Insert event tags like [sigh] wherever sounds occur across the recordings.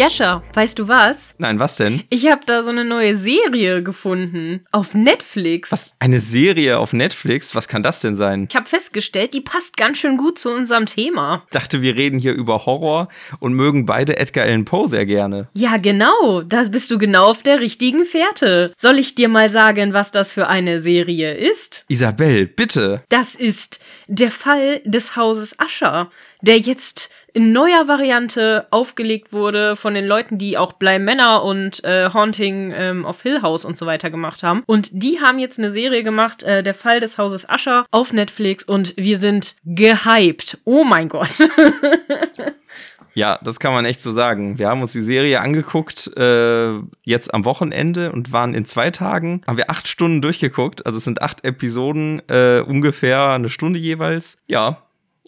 Jascha, weißt du was? Nein, was denn? Ich habe da so eine neue Serie gefunden. Auf Netflix. Was? Eine Serie auf Netflix? Was kann das denn sein? Ich habe festgestellt, die passt ganz schön gut zu unserem Thema. Ich dachte, wir reden hier über Horror und mögen beide Edgar Allan Poe sehr gerne. Ja, genau. Da bist du genau auf der richtigen Fährte. Soll ich dir mal sagen, was das für eine Serie ist? Isabel, bitte. Das ist der Fall des Hauses Ascher, der jetzt in neuer Variante aufgelegt wurde von den Leuten, die auch Bly Manor und äh, Haunting ähm, of Hill House und so weiter gemacht haben. Und die haben jetzt eine Serie gemacht, äh, der Fall des Hauses Ascher auf Netflix und wir sind gehypt. Oh mein Gott. [laughs] Ja, das kann man echt so sagen. Wir haben uns die Serie angeguckt, äh, jetzt am Wochenende und waren in zwei Tagen, haben wir acht Stunden durchgeguckt. Also es sind acht Episoden, äh, ungefähr eine Stunde jeweils. Ja,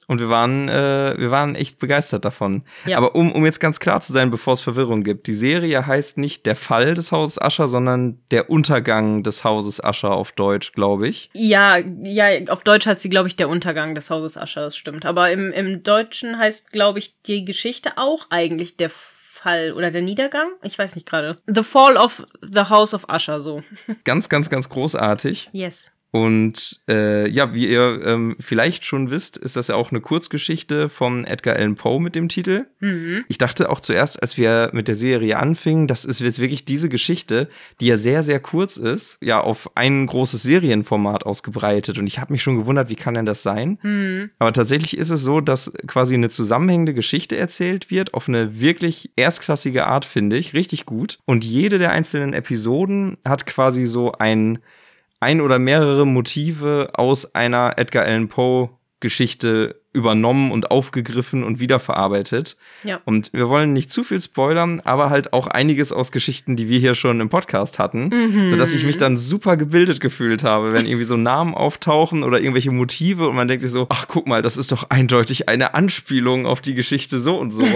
und wir waren, äh, wir waren echt begeistert davon. Ja. Aber um, um jetzt ganz klar zu sein, bevor es Verwirrung gibt, die Serie heißt nicht der Fall des Hauses Ascher, sondern der Untergang des Hauses Ascher auf Deutsch, glaube ich. Ja, ja, auf Deutsch heißt sie, glaube ich, der Untergang des Hauses Ascher, das stimmt. Aber im, im Deutschen heißt, glaube ich, die Geschichte auch eigentlich der Fall oder der Niedergang? Ich weiß nicht gerade. The Fall of the House of Usher, so. [laughs] Ganz, ganz, ganz großartig. Yes. Und äh, ja, wie ihr ähm, vielleicht schon wisst, ist das ja auch eine Kurzgeschichte von Edgar Allan Poe mit dem Titel. Mhm. Ich dachte auch zuerst, als wir mit der Serie anfingen, das ist jetzt wirklich diese Geschichte, die ja sehr, sehr kurz ist, ja auf ein großes Serienformat ausgebreitet. Und ich habe mich schon gewundert, wie kann denn das sein? Mhm. Aber tatsächlich ist es so, dass quasi eine zusammenhängende Geschichte erzählt wird, auf eine wirklich erstklassige Art, finde ich, richtig gut. Und jede der einzelnen Episoden hat quasi so ein ein oder mehrere Motive aus einer Edgar Allan Poe Geschichte übernommen und aufgegriffen und wiederverarbeitet. Ja. Und wir wollen nicht zu viel spoilern, aber halt auch einiges aus Geschichten, die wir hier schon im Podcast hatten, mhm. sodass ich mich dann super gebildet gefühlt habe, wenn irgendwie so Namen auftauchen oder irgendwelche Motive und man denkt sich so, ach guck mal, das ist doch eindeutig eine Anspielung auf die Geschichte so und so.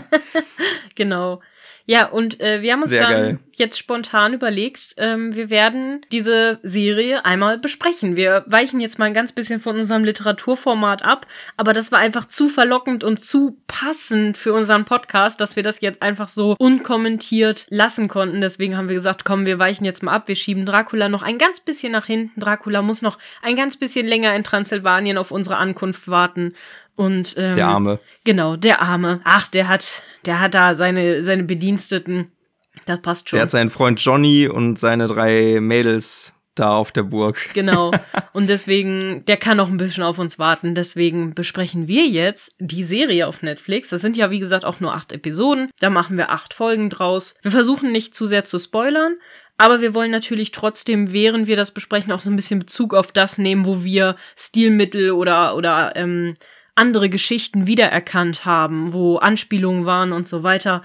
[laughs] genau. Ja, und äh, wir haben uns Sehr dann geil. jetzt spontan überlegt, ähm, wir werden diese Serie einmal besprechen. Wir weichen jetzt mal ein ganz bisschen von unserem Literaturformat ab, aber das war einfach zu verlockend und zu passend für unseren Podcast, dass wir das jetzt einfach so unkommentiert lassen konnten. Deswegen haben wir gesagt, komm, wir weichen jetzt mal ab, wir schieben Dracula noch ein ganz bisschen nach hinten. Dracula muss noch ein ganz bisschen länger in Transsilvanien auf unsere Ankunft warten. Und ähm, der Arme. Genau, der Arme. Ach, der hat, der hat da seine, seine Bediensteten. Das passt schon. Der hat seinen Freund Johnny und seine drei Mädels da auf der Burg. Genau. [laughs] Und deswegen, der kann noch ein bisschen auf uns warten. Deswegen besprechen wir jetzt die Serie auf Netflix. Das sind ja, wie gesagt, auch nur acht Episoden. Da machen wir acht Folgen draus. Wir versuchen nicht zu sehr zu spoilern. Aber wir wollen natürlich trotzdem, während wir das besprechen, auch so ein bisschen Bezug auf das nehmen, wo wir Stilmittel oder, oder ähm, andere Geschichten wiedererkannt haben, wo Anspielungen waren und so weiter.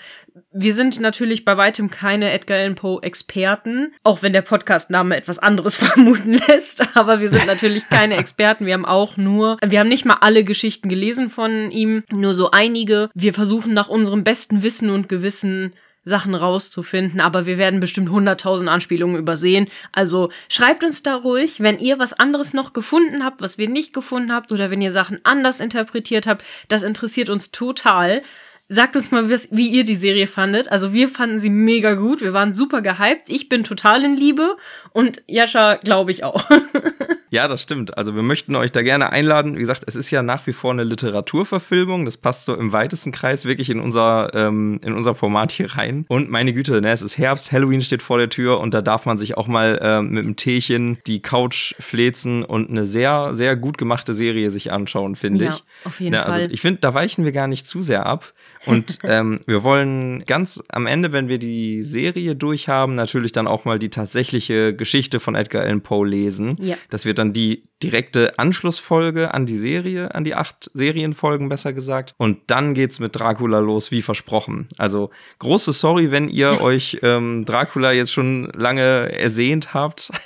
Wir sind natürlich bei weitem keine Edgar Allan Poe Experten, auch wenn der Podcastname etwas anderes [laughs] vermuten lässt, aber wir sind natürlich keine Experten. Wir haben auch nur, wir haben nicht mal alle Geschichten gelesen von ihm, nur so einige. Wir versuchen nach unserem besten Wissen und Gewissen Sachen rauszufinden, aber wir werden bestimmt 100.000 Anspielungen übersehen. Also schreibt uns da ruhig, wenn ihr was anderes noch gefunden habt, was wir nicht gefunden habt oder wenn ihr Sachen anders interpretiert habt. Das interessiert uns total. Sagt uns mal, wie ihr die Serie fandet. Also wir fanden sie mega gut. Wir waren super gehypt. Ich bin total in Liebe und Jascha glaube ich auch. [laughs] Ja, das stimmt. Also wir möchten euch da gerne einladen. Wie gesagt, es ist ja nach wie vor eine Literaturverfilmung. Das passt so im weitesten Kreis wirklich in unser, ähm, in unser Format hier rein. Und meine Güte, ne, es ist Herbst, Halloween steht vor der Tür und da darf man sich auch mal ähm, mit einem Teechen die Couch flezen und eine sehr, sehr gut gemachte Serie sich anschauen, finde ja, ich. Auf jeden ne, also Fall. Ich finde, da weichen wir gar nicht zu sehr ab. Und ähm, wir wollen ganz am Ende, wenn wir die Serie durchhaben, natürlich dann auch mal die tatsächliche Geschichte von Edgar Allan Poe lesen. Ja. Das wird dann die direkte Anschlussfolge an die Serie, an die acht Serienfolgen besser gesagt. Und dann geht's mit Dracula los, wie versprochen. Also große Sorry, wenn ihr [laughs] euch ähm, Dracula jetzt schon lange ersehnt habt. [laughs]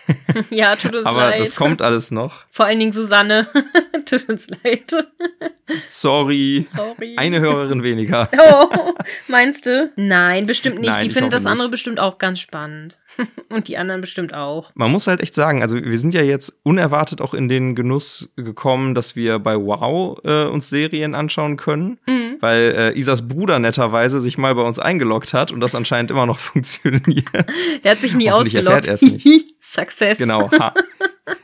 Ja, tut uns Aber leid. Aber das kommt alles noch. Vor allen Dingen Susanne. [laughs] tut uns leid. Sorry. Sorry. Eine Hörerin weniger. [laughs] Oh, [laughs] meinst du? Nein, bestimmt nicht. Nein, die finden das nicht. andere bestimmt auch ganz spannend. [laughs] Und die anderen bestimmt auch. Man muss halt echt sagen, also wir sind ja jetzt unerwartet auch in den Genuss gekommen, dass wir bei Wow äh, uns Serien anschauen können, mhm. weil äh, Isas Bruder netterweise sich mal bei uns eingeloggt hat und das anscheinend immer noch funktioniert. Der hat sich nie ausgeloggt. Nicht. Success. Genau. Ha.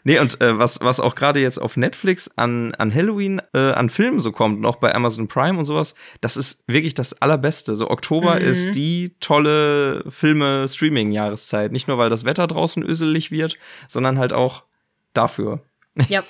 Nee, und äh, was, was auch gerade jetzt auf Netflix an, an Halloween äh, an Filmen so kommt und auch bei Amazon Prime und sowas, das ist wirklich das Allerbeste. So Oktober mhm. ist die tolle Filme-Streaming-Jahreszeit. Nicht nur, weil das Wetter draußen öselig wird, sondern halt auch dafür. Ja,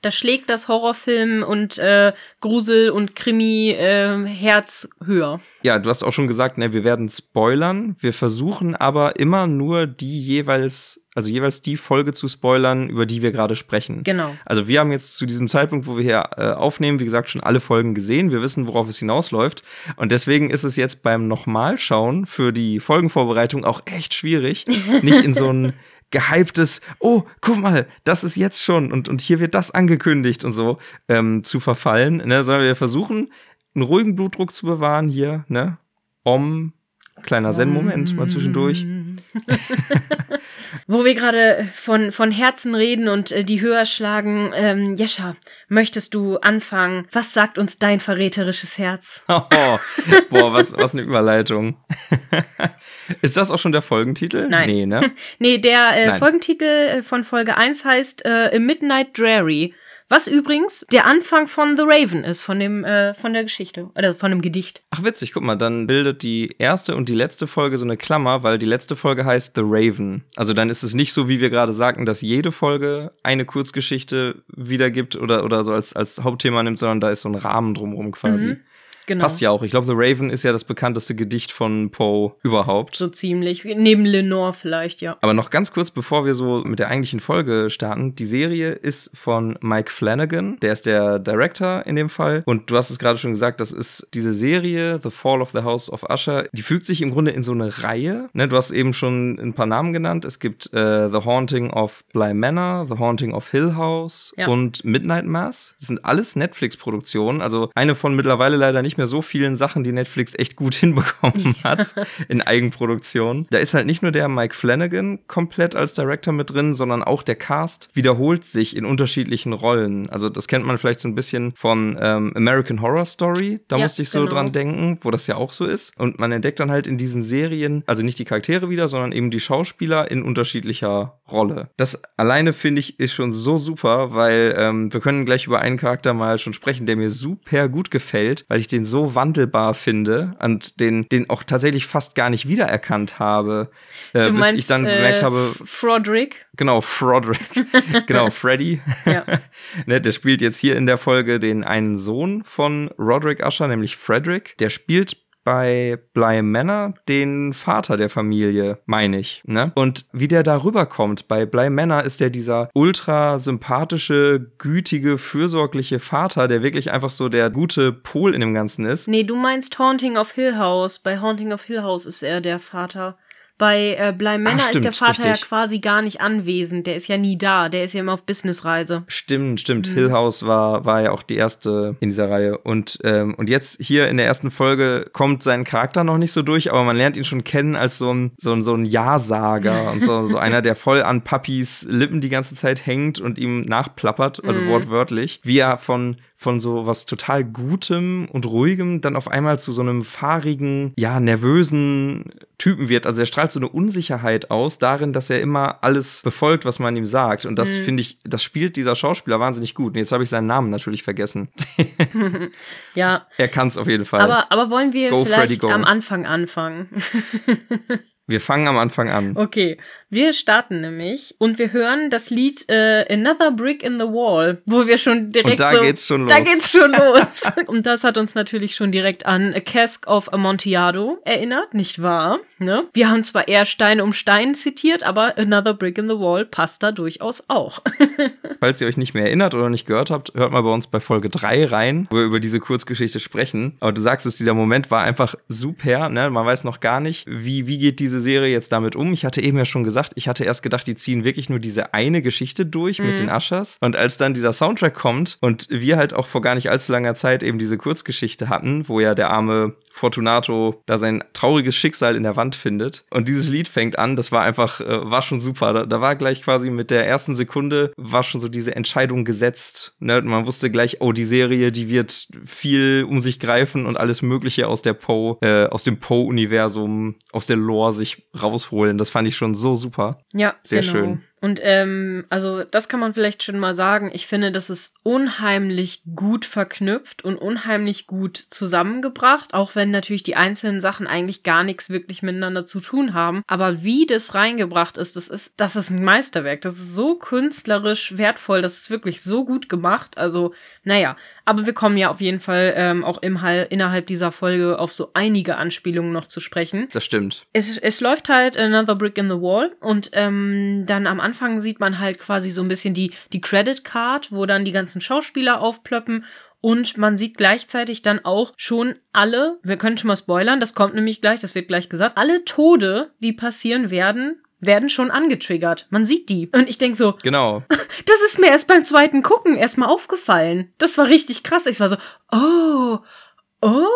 da schlägt das Horrorfilm und äh, Grusel und Krimi äh, Herz höher. Ja, du hast auch schon gesagt, ne, wir werden spoilern. Wir versuchen aber immer nur die jeweils, also jeweils die Folge zu spoilern, über die wir gerade sprechen. Genau. Also wir haben jetzt zu diesem Zeitpunkt, wo wir hier äh, aufnehmen, wie gesagt, schon alle Folgen gesehen. Wir wissen, worauf es hinausläuft. Und deswegen ist es jetzt beim Nochmalschauen für die Folgenvorbereitung auch echt schwierig, [laughs] nicht in so ein gehyptes, oh, guck mal, das ist jetzt schon und, und hier wird das angekündigt und so ähm, zu verfallen, ne, sondern wir versuchen, einen ruhigen Blutdruck zu bewahren hier, ne, um, kleiner Zen-Moment mal zwischendurch. [laughs] Wo wir gerade von, von Herzen reden und äh, die höher schlagen, ähm, Jescha, möchtest du anfangen? Was sagt uns dein verräterisches Herz? [laughs] Oh, boah, was, was eine Überleitung. [laughs] Ist das auch schon der Folgentitel? Nein. Nee, ne? nee, der äh, Folgentitel äh, von Folge 1 heißt äh, Midnight Dreary. Was übrigens der Anfang von The Raven ist, von dem, äh, von der Geschichte, oder von dem Gedicht. Ach witzig, guck mal, dann bildet die erste und die letzte Folge so eine Klammer, weil die letzte Folge heißt The Raven. Also dann ist es nicht so, wie wir gerade sagten, dass jede Folge eine Kurzgeschichte wiedergibt oder, oder so als, als Hauptthema nimmt, sondern da ist so ein Rahmen drumherum quasi. Mhm. Genau. Passt ja auch. Ich glaube, The Raven ist ja das bekannteste Gedicht von Poe überhaupt. So ziemlich. Neben Lenore vielleicht, ja. Aber noch ganz kurz, bevor wir so mit der eigentlichen Folge starten. Die Serie ist von Mike Flanagan. Der ist der Director in dem Fall. Und du hast es gerade schon gesagt, das ist diese Serie, The Fall of the House of Usher. Die fügt sich im Grunde in so eine Reihe. Ne, du hast eben schon ein paar Namen genannt. Es gibt äh, The Haunting of Bly Manor, The Haunting of Hill House ja. und Midnight Mass. Das sind alles Netflix-Produktionen. Also eine von mittlerweile leider nicht nicht mehr so vielen Sachen, die Netflix echt gut [laughs] hinbekommen hat in Eigenproduktion. Da ist halt nicht nur der Mike Flanagan komplett als Director mit drin, sondern auch der Cast wiederholt sich in unterschiedlichen Rollen. Also das kennt man vielleicht so ein bisschen von ähm, American Horror Story. Da ja, musste ich so genau. dran denken, wo das ja auch so ist. Und man entdeckt dann halt in diesen Serien, also nicht die Charaktere wieder, sondern eben die Schauspieler in unterschiedlicher Rolle. Das alleine finde ich ist schon so super, weil ähm, wir können gleich über einen Charakter mal schon sprechen, der mir super gut gefällt, weil ich den den so wandelbar finde und den, den auch tatsächlich fast gar nicht wiedererkannt habe. Äh, du bis meinst, ich dann gemerkt äh, habe. Froderick? Genau, Froderick. [laughs] genau, Freddy. ja. [laughs] ne, der spielt jetzt hier in der Folge den einen Sohn von Roderick Usher, nämlich Frederick. Der spielt bei Bly Manor den Vater der Familie, meine ich. Ne? Und wie der da rüberkommt, bei Bly Manor ist der dieser ultra sympathische, gütige, fürsorgliche Vater, der wirklich einfach so der gute Pol in dem Ganzen ist. Nee, du meinst Haunting of Hill House. Bei Haunting of Hill House ist er der Vater. Bei äh, Bly Manor Ach, ist der Vater richtig. ja quasi gar nicht anwesend. Der ist ja nie da. Der ist ja immer auf Businessreise. Stimmt, stimmt. Mhm. Hill House war, war ja auch die erste in dieser Reihe. Und, ähm, und jetzt hier in der ersten Folge kommt sein Charakter noch nicht so durch, aber man lernt ihn schon kennen als so ein, so ein, so ein Ja-Sager und so, so einer, der voll an Papis Lippen die ganze Zeit hängt und ihm nachplappert, also mhm. wortwörtlich, wie er von von so was total Gutem und Ruhigem dann auf einmal zu so einem fahrigen, ja, nervösen Typen wird. Also er strahlt so eine Unsicherheit aus darin, dass er immer alles befolgt, was man ihm sagt. Und das mhm. finde ich, das spielt dieser Schauspieler wahnsinnig gut. Und jetzt habe ich seinen Namen natürlich vergessen. [laughs] ja. Er kann es auf jeden Fall. Aber, aber wollen wir go, vielleicht Freddy, am Anfang anfangen? [laughs] Wir fangen am Anfang an. Okay, wir starten nämlich und wir hören das Lied äh, Another Brick in the Wall, wo wir schon direkt und da so, geht's schon los. Da geht's schon [laughs] los. und das hat uns natürlich schon direkt an A Cask of Amontillado erinnert, nicht wahr? Ne? Wir haben zwar eher Stein um Stein zitiert, aber Another Brick in the Wall passt da durchaus auch. [laughs] Falls ihr euch nicht mehr erinnert oder nicht gehört habt, hört mal bei uns bei Folge 3 rein, wo wir über diese Kurzgeschichte sprechen. Aber du sagst es, dieser Moment war einfach super, ne? Man weiß noch gar nicht, wie, wie geht diese Serie jetzt damit um. Ich hatte eben ja schon gesagt, gedacht, ich hatte erst gedacht, die ziehen wirklich nur diese eine Geschichte durch mhm. mit den Aschers. Und als dann dieser Soundtrack kommt und wir halt auch vor gar nicht allzu langer Zeit eben diese Kurzgeschichte hatten, wo ja der arme Fortunato da sein trauriges Schicksal in der Wand findet und dieses Lied fängt an, das war einfach, äh, war schon super. Da, da, war gleich quasi mit der ersten Sekunde war schon so diese Entscheidung gesetzt. Ne? Man wusste gleich, oh, die Serie, die wird viel um sich greifen und alles Mögliche aus der Poe, äh, aus dem Poe-Universum, aus der Lore sich rausholen. Das fand ich schon so super. Ja, sehr genau. schön. Und ähm, also das kann man vielleicht schon mal sagen. Ich finde, das ist unheimlich gut verknüpft und unheimlich gut zusammengebracht, auch wenn natürlich die einzelnen Sachen eigentlich gar nichts wirklich miteinander zu tun haben. Aber wie das reingebracht ist, das ist, das ist ein Meisterwerk. Das ist so künstlerisch wertvoll. Das ist wirklich so gut gemacht. Also, naja, aber wir kommen ja auf jeden Fall ähm, auch im, innerhalb dieser Folge auf so einige Anspielungen noch zu sprechen. Das stimmt. Es, es läuft halt Another Brick in the Wall und ähm, dann am Anfang sieht man halt quasi so ein bisschen die, die Credit Card, wo dann die ganzen Schauspieler aufplöppen und man sieht gleichzeitig dann auch schon alle, wir können schon mal spoilern, das kommt nämlich gleich, das wird gleich gesagt, alle Tode, die passieren werden, werden schon angetriggert. Man sieht die. Und ich denk so, genau. [laughs] Das ist mir erst beim zweiten Gucken erstmal aufgefallen. Das war richtig krass. Ich war so, oh, oh.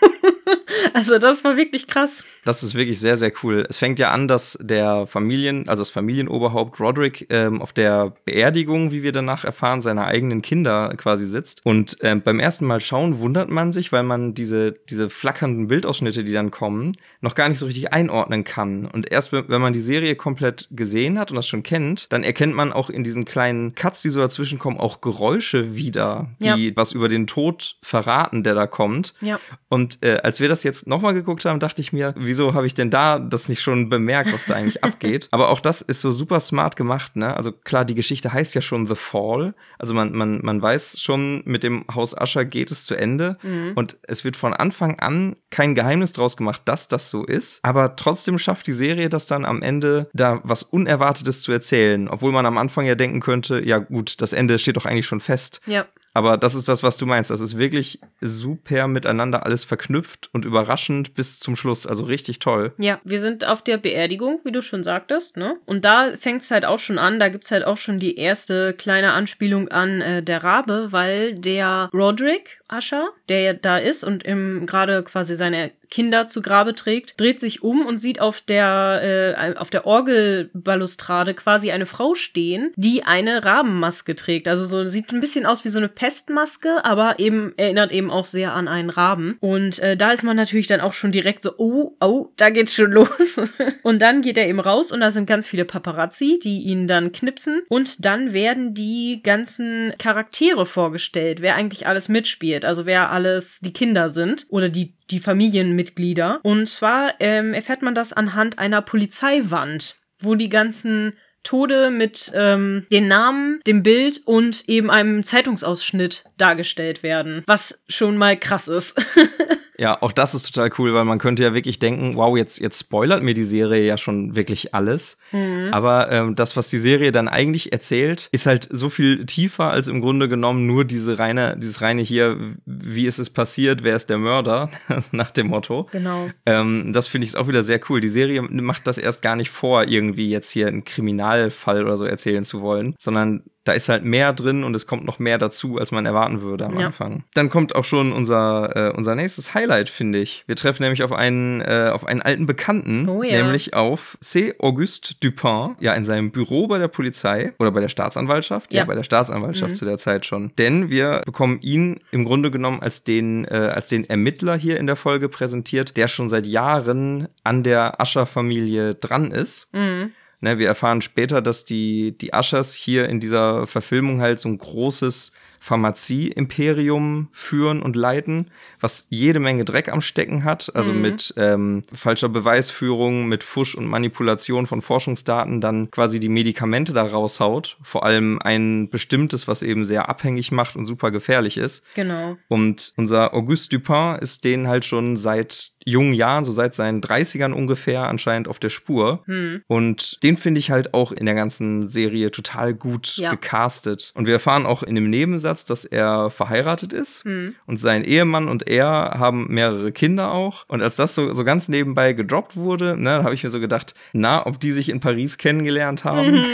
[laughs] [laughs] also das war wirklich krass. Das ist wirklich sehr, sehr cool. Es fängt ja an, dass der Familien, also das Familienoberhaupt Roderick ähm, auf der Beerdigung, wie wir danach erfahren, seiner eigenen Kinder quasi sitzt. Und ähm, beim ersten Mal schauen wundert man sich, weil man diese, diese flackernden Bildausschnitte, die dann kommen, noch gar nicht so richtig einordnen kann. Und erst wenn man die Serie komplett gesehen hat und das schon kennt, dann erkennt man auch in diesen kleinen Cuts, die so dazwischen kommen, auch Geräusche wieder, die ja. was über den Tod verraten, der da kommt. Ja. Und äh, als wir das jetzt nochmal geguckt haben, dachte ich mir, wieso habe ich denn da das nicht schon bemerkt, was da eigentlich [laughs] abgeht? Aber auch das ist so super smart gemacht, ne? Also klar, die Geschichte heißt ja schon The Fall. Also man, man, man weiß schon, mit dem Haus Ascher geht es zu Ende. Mhm. Und es wird von Anfang an kein Geheimnis draus gemacht, dass das so ist. Aber trotzdem schafft die Serie das dann am Ende, da was Unerwartetes zu erzählen. Obwohl man am Anfang ja denken könnte, ja gut, das Ende steht doch eigentlich schon fest. Ja. Aber das ist das, was du meinst. Das ist wirklich super miteinander alles verknüpft und überraschend bis zum Schluss. Also richtig toll. Ja, wir sind auf der Beerdigung, wie du schon sagtest, ne? Und da fängt es halt auch schon an. Da gibt's halt auch schon die erste kleine Anspielung an äh, der Rabe, weil der Roderick Ascher, der da ist und gerade quasi seine Kinder zu Grabe trägt, dreht sich um und sieht auf der, äh, auf der Orgelbalustrade quasi eine Frau stehen, die eine Rabenmaske trägt. Also so sieht ein bisschen aus wie so eine Pestmaske, aber eben erinnert eben auch sehr an einen Raben. Und äh, da ist man natürlich dann auch schon direkt so, oh, oh, da geht's schon [laughs] los. und dann geht er eben raus und da sind ganz viele Paparazzi, die ihn dann knipsen. Und dann werden die ganzen Charaktere vorgestellt, wer eigentlich alles mitspielt, also wer alles die Kinder sind oder die die Familienmitglieder. Und zwar ähm, erfährt man das anhand einer Polizeiwand, wo die ganzen Tode mit ähm, den Namen, dem Bild und eben einem Zeitungsausschnitt dargestellt werden, was schon mal krass ist. [laughs] Ja, auch das ist total cool, weil man könnte ja wirklich denken, wow, jetzt, jetzt spoilert mir die Serie ja schon wirklich alles. Mhm. Aber ähm, das, was die Serie dann eigentlich erzählt, ist halt so viel tiefer als im Grunde genommen nur diese reine, dieses reine hier, wie ist es passiert, wer ist der Mörder, [laughs] nach dem Motto. Genau. Ähm, das finde ich auch wieder sehr cool. Die Serie macht das erst gar nicht vor, irgendwie jetzt hier einen Kriminalfall oder so erzählen zu wollen, sondern da ist halt mehr drin und es kommt noch mehr dazu, als man erwarten würde am ja. Anfang. Dann kommt auch schon unser, äh, unser nächstes Highlight, finde ich. Wir treffen nämlich auf einen, äh, auf einen alten Bekannten, oh, ja. nämlich auf C. Auguste Dupin, ja, in seinem Büro bei der Polizei oder bei der Staatsanwaltschaft. Ja, ja bei der Staatsanwaltschaft mhm. zu der Zeit schon. Denn wir bekommen ihn im Grunde genommen als den, äh, als den Ermittler hier in der Folge präsentiert, der schon seit Jahren an der Ascher-Familie dran ist. Mhm Ne, wir erfahren später, dass die, die Ushers hier in dieser Verfilmung halt so ein großes Pharmazie-Imperium führen und leiten, was jede Menge Dreck am Stecken hat, also mhm. mit ähm, falscher Beweisführung, mit Fusch und Manipulation von Forschungsdaten dann quasi die Medikamente da raushaut. Vor allem ein bestimmtes, was eben sehr abhängig macht und super gefährlich ist. Genau. Und unser Auguste Dupin ist denen halt schon seit jungen Jahren, so seit seinen 30ern ungefähr, anscheinend auf der Spur. Hm. Und den finde ich halt auch in der ganzen Serie total gut Ja. gecastet. Und wir erfahren auch in dem Nebensatz, dass er verheiratet ist. Hm. Und sein Ehemann und er haben mehrere Kinder auch. Und als das so, so ganz nebenbei gedroppt wurde, ne, habe ich mir so gedacht, na, ob die sich in Paris kennengelernt haben. Mhm.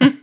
[laughs]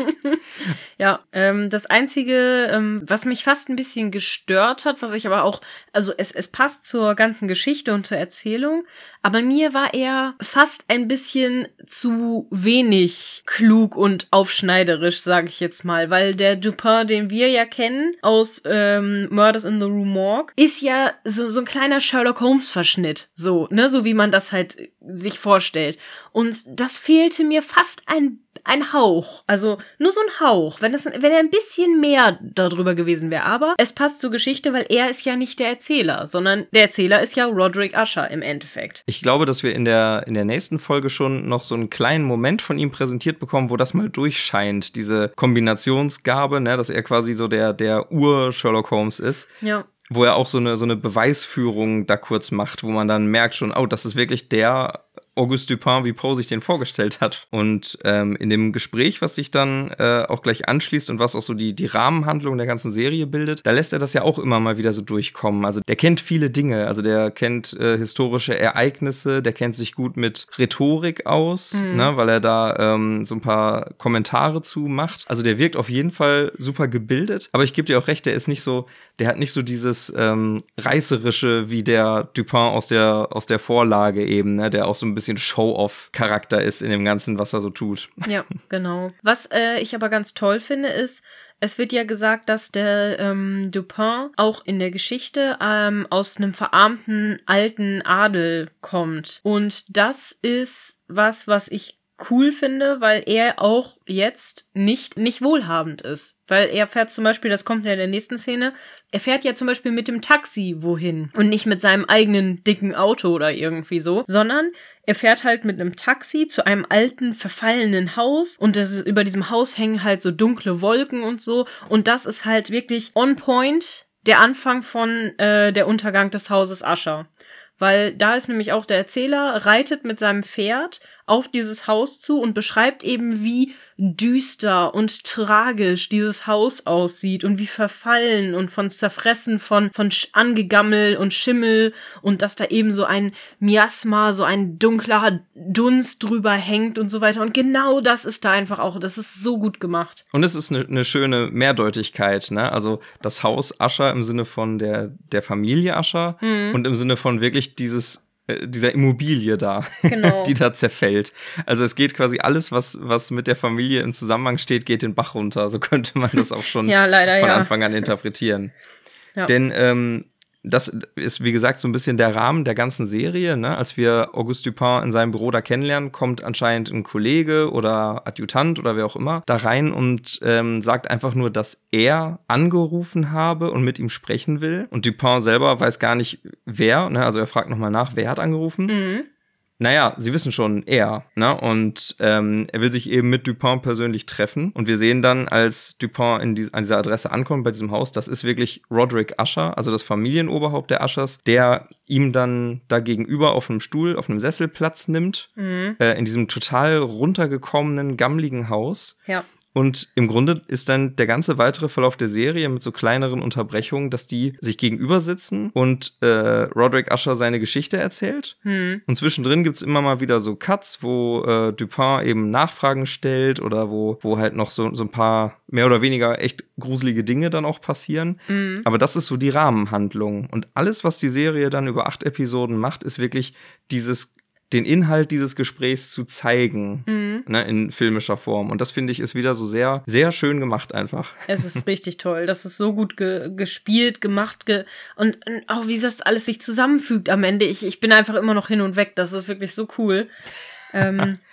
Ja, ähm, das Einzige, ähm, was mich fast ein bisschen gestört hat, was ich aber auch, also es, es passt zur ganzen Geschichte und zur Erzählung, aber mir war er fast ein bisschen zu wenig klug und aufschneiderisch, sage ich jetzt mal, weil der Dupin, den wir ja kennen aus ähm, Murders in the Rue Morgue, ist ja so, so ein kleiner Sherlock Holmes-Verschnitt, so, ne, so wie man das halt sich vorstellt. Und das fehlte mir fast ein ein Hauch. Also nur so ein Hauch. Wenn, das, wenn er ein bisschen mehr darüber gewesen wäre. Aber es passt zur Geschichte, weil er ist ja nicht der Erzähler, sondern der Erzähler ist ja Roderick Usher im Endeffekt. Ich glaube, dass wir in der, in der nächsten Folge schon noch so einen kleinen Moment von ihm präsentiert bekommen, wo das mal durchscheint, diese Kombinationsgabe, ne, dass er quasi so der, der Ur-Sherlock Holmes ist. Ja. Wo er auch so eine, so eine Beweisführung da kurz macht, wo man dann merkt schon, oh, das ist wirklich der Auguste Dupin, wie Poe sich den vorgestellt hat. Und ähm, in dem Gespräch, was sich dann äh, auch gleich anschließt und was auch so die, die Rahmenhandlung der ganzen Serie bildet, da lässt er das ja auch immer mal wieder so durchkommen. Also der kennt viele Dinge. Also der kennt äh, historische Ereignisse, der kennt sich gut mit Rhetorik aus, ne, weil er da ähm, so ein paar Kommentare zu macht. Also der wirkt auf jeden Fall super gebildet. Aber ich gebe dir auch recht, der ist nicht so, der hat nicht so dieses ähm, reißerische wie der Dupin aus der aus der Vorlage eben, ne, der auch so ein bisschen Show-off-Charakter ist in dem Ganzen, was er so tut. [laughs] Ja, genau. Was äh, ich aber ganz toll finde, ist, es wird ja gesagt, dass der ähm, Dupin auch in der Geschichte ähm, aus einem verarmten alten Adel kommt. Und das ist was, was ich cool finde, weil er auch jetzt nicht, nicht wohlhabend ist. Weil er fährt zum Beispiel, das kommt ja in der nächsten Szene, er fährt ja zum Beispiel mit dem Taxi wohin und nicht mit seinem eigenen dicken Auto oder irgendwie so, sondern er fährt halt mit einem Taxi zu einem alten, verfallenen Haus und das, über diesem Haus hängen halt so dunkle Wolken und so und das ist halt wirklich on point der Anfang von äh, der Untergang des Hauses Ascher. Weil da ist nämlich auch der Erzähler, reitet mit seinem Pferd auf dieses Haus zu und beschreibt eben, wie düster und tragisch dieses Haus aussieht und wie verfallen und von zerfressen von, von Angegammel und Schimmel und dass da eben so ein Miasma, so ein dunkler Dunst drüber hängt und so weiter. Und genau das ist da einfach auch, das ist so gut gemacht. Und es ist eine, eine schöne Mehrdeutigkeit, ne? Also das Haus Ascher im Sinne von der, der Familie Ascher und im Sinne von wirklich dieses dieser Immobilie da, Genau. [laughs] die da zerfällt. Also es geht quasi alles, was, was mit der Familie im Zusammenhang steht, geht den Bach runter. So könnte man das auch schon [laughs] Ja, leider, von ja. Anfang an interpretieren. Ja. Denn ähm, das ist, wie gesagt, so ein bisschen der Rahmen der ganzen Serie. Ne? Als wir Auguste Dupin in seinem Büro da kennenlernen, kommt anscheinend ein Kollege oder Adjutant oder wer auch immer da rein und ähm, sagt einfach nur, dass er angerufen habe und mit ihm sprechen will. Und Dupin selber weiß gar nicht, wer. Ne? Also er fragt nochmal nach, wer hat angerufen. Mhm. Naja, sie wissen schon, er, ne? Und ähm, er will sich eben mit Dupin persönlich treffen. Und wir sehen dann, als Dupin in dies, an dieser Adresse ankommt, bei diesem Haus, das ist wirklich Roderick Usher, also das Familienoberhaupt der Ushers, der ihm dann da gegenüber auf einem Stuhl, auf einem Sessel Platz nimmt, äh, in diesem total runtergekommenen, gammligen Haus. Ja. Und im Grunde ist dann der ganze weitere Verlauf der Serie mit so kleineren Unterbrechungen, dass die sich gegenüber sitzen und äh, Roderick Usher seine Geschichte erzählt. Hm. Und zwischendrin gibt's immer mal wieder so Cuts, wo äh, Dupin eben Nachfragen stellt oder wo, wo halt noch so, so ein paar mehr oder weniger echt gruselige Dinge dann auch passieren. Aber das ist so die Rahmenhandlung. Und alles, was die Serie dann über acht Episoden macht, ist wirklich dieses den Inhalt dieses Gesprächs zu zeigen, ne, in filmischer Form. Und das finde ich ist wieder so sehr, sehr schön gemacht einfach. Es ist richtig toll. Das ist so gut ge gespielt, gemacht ge und, und auch wie das alles sich zusammenfügt am Ende. Ich, ich bin einfach immer noch hin und weg. Das ist wirklich so cool. ähm, [laughs]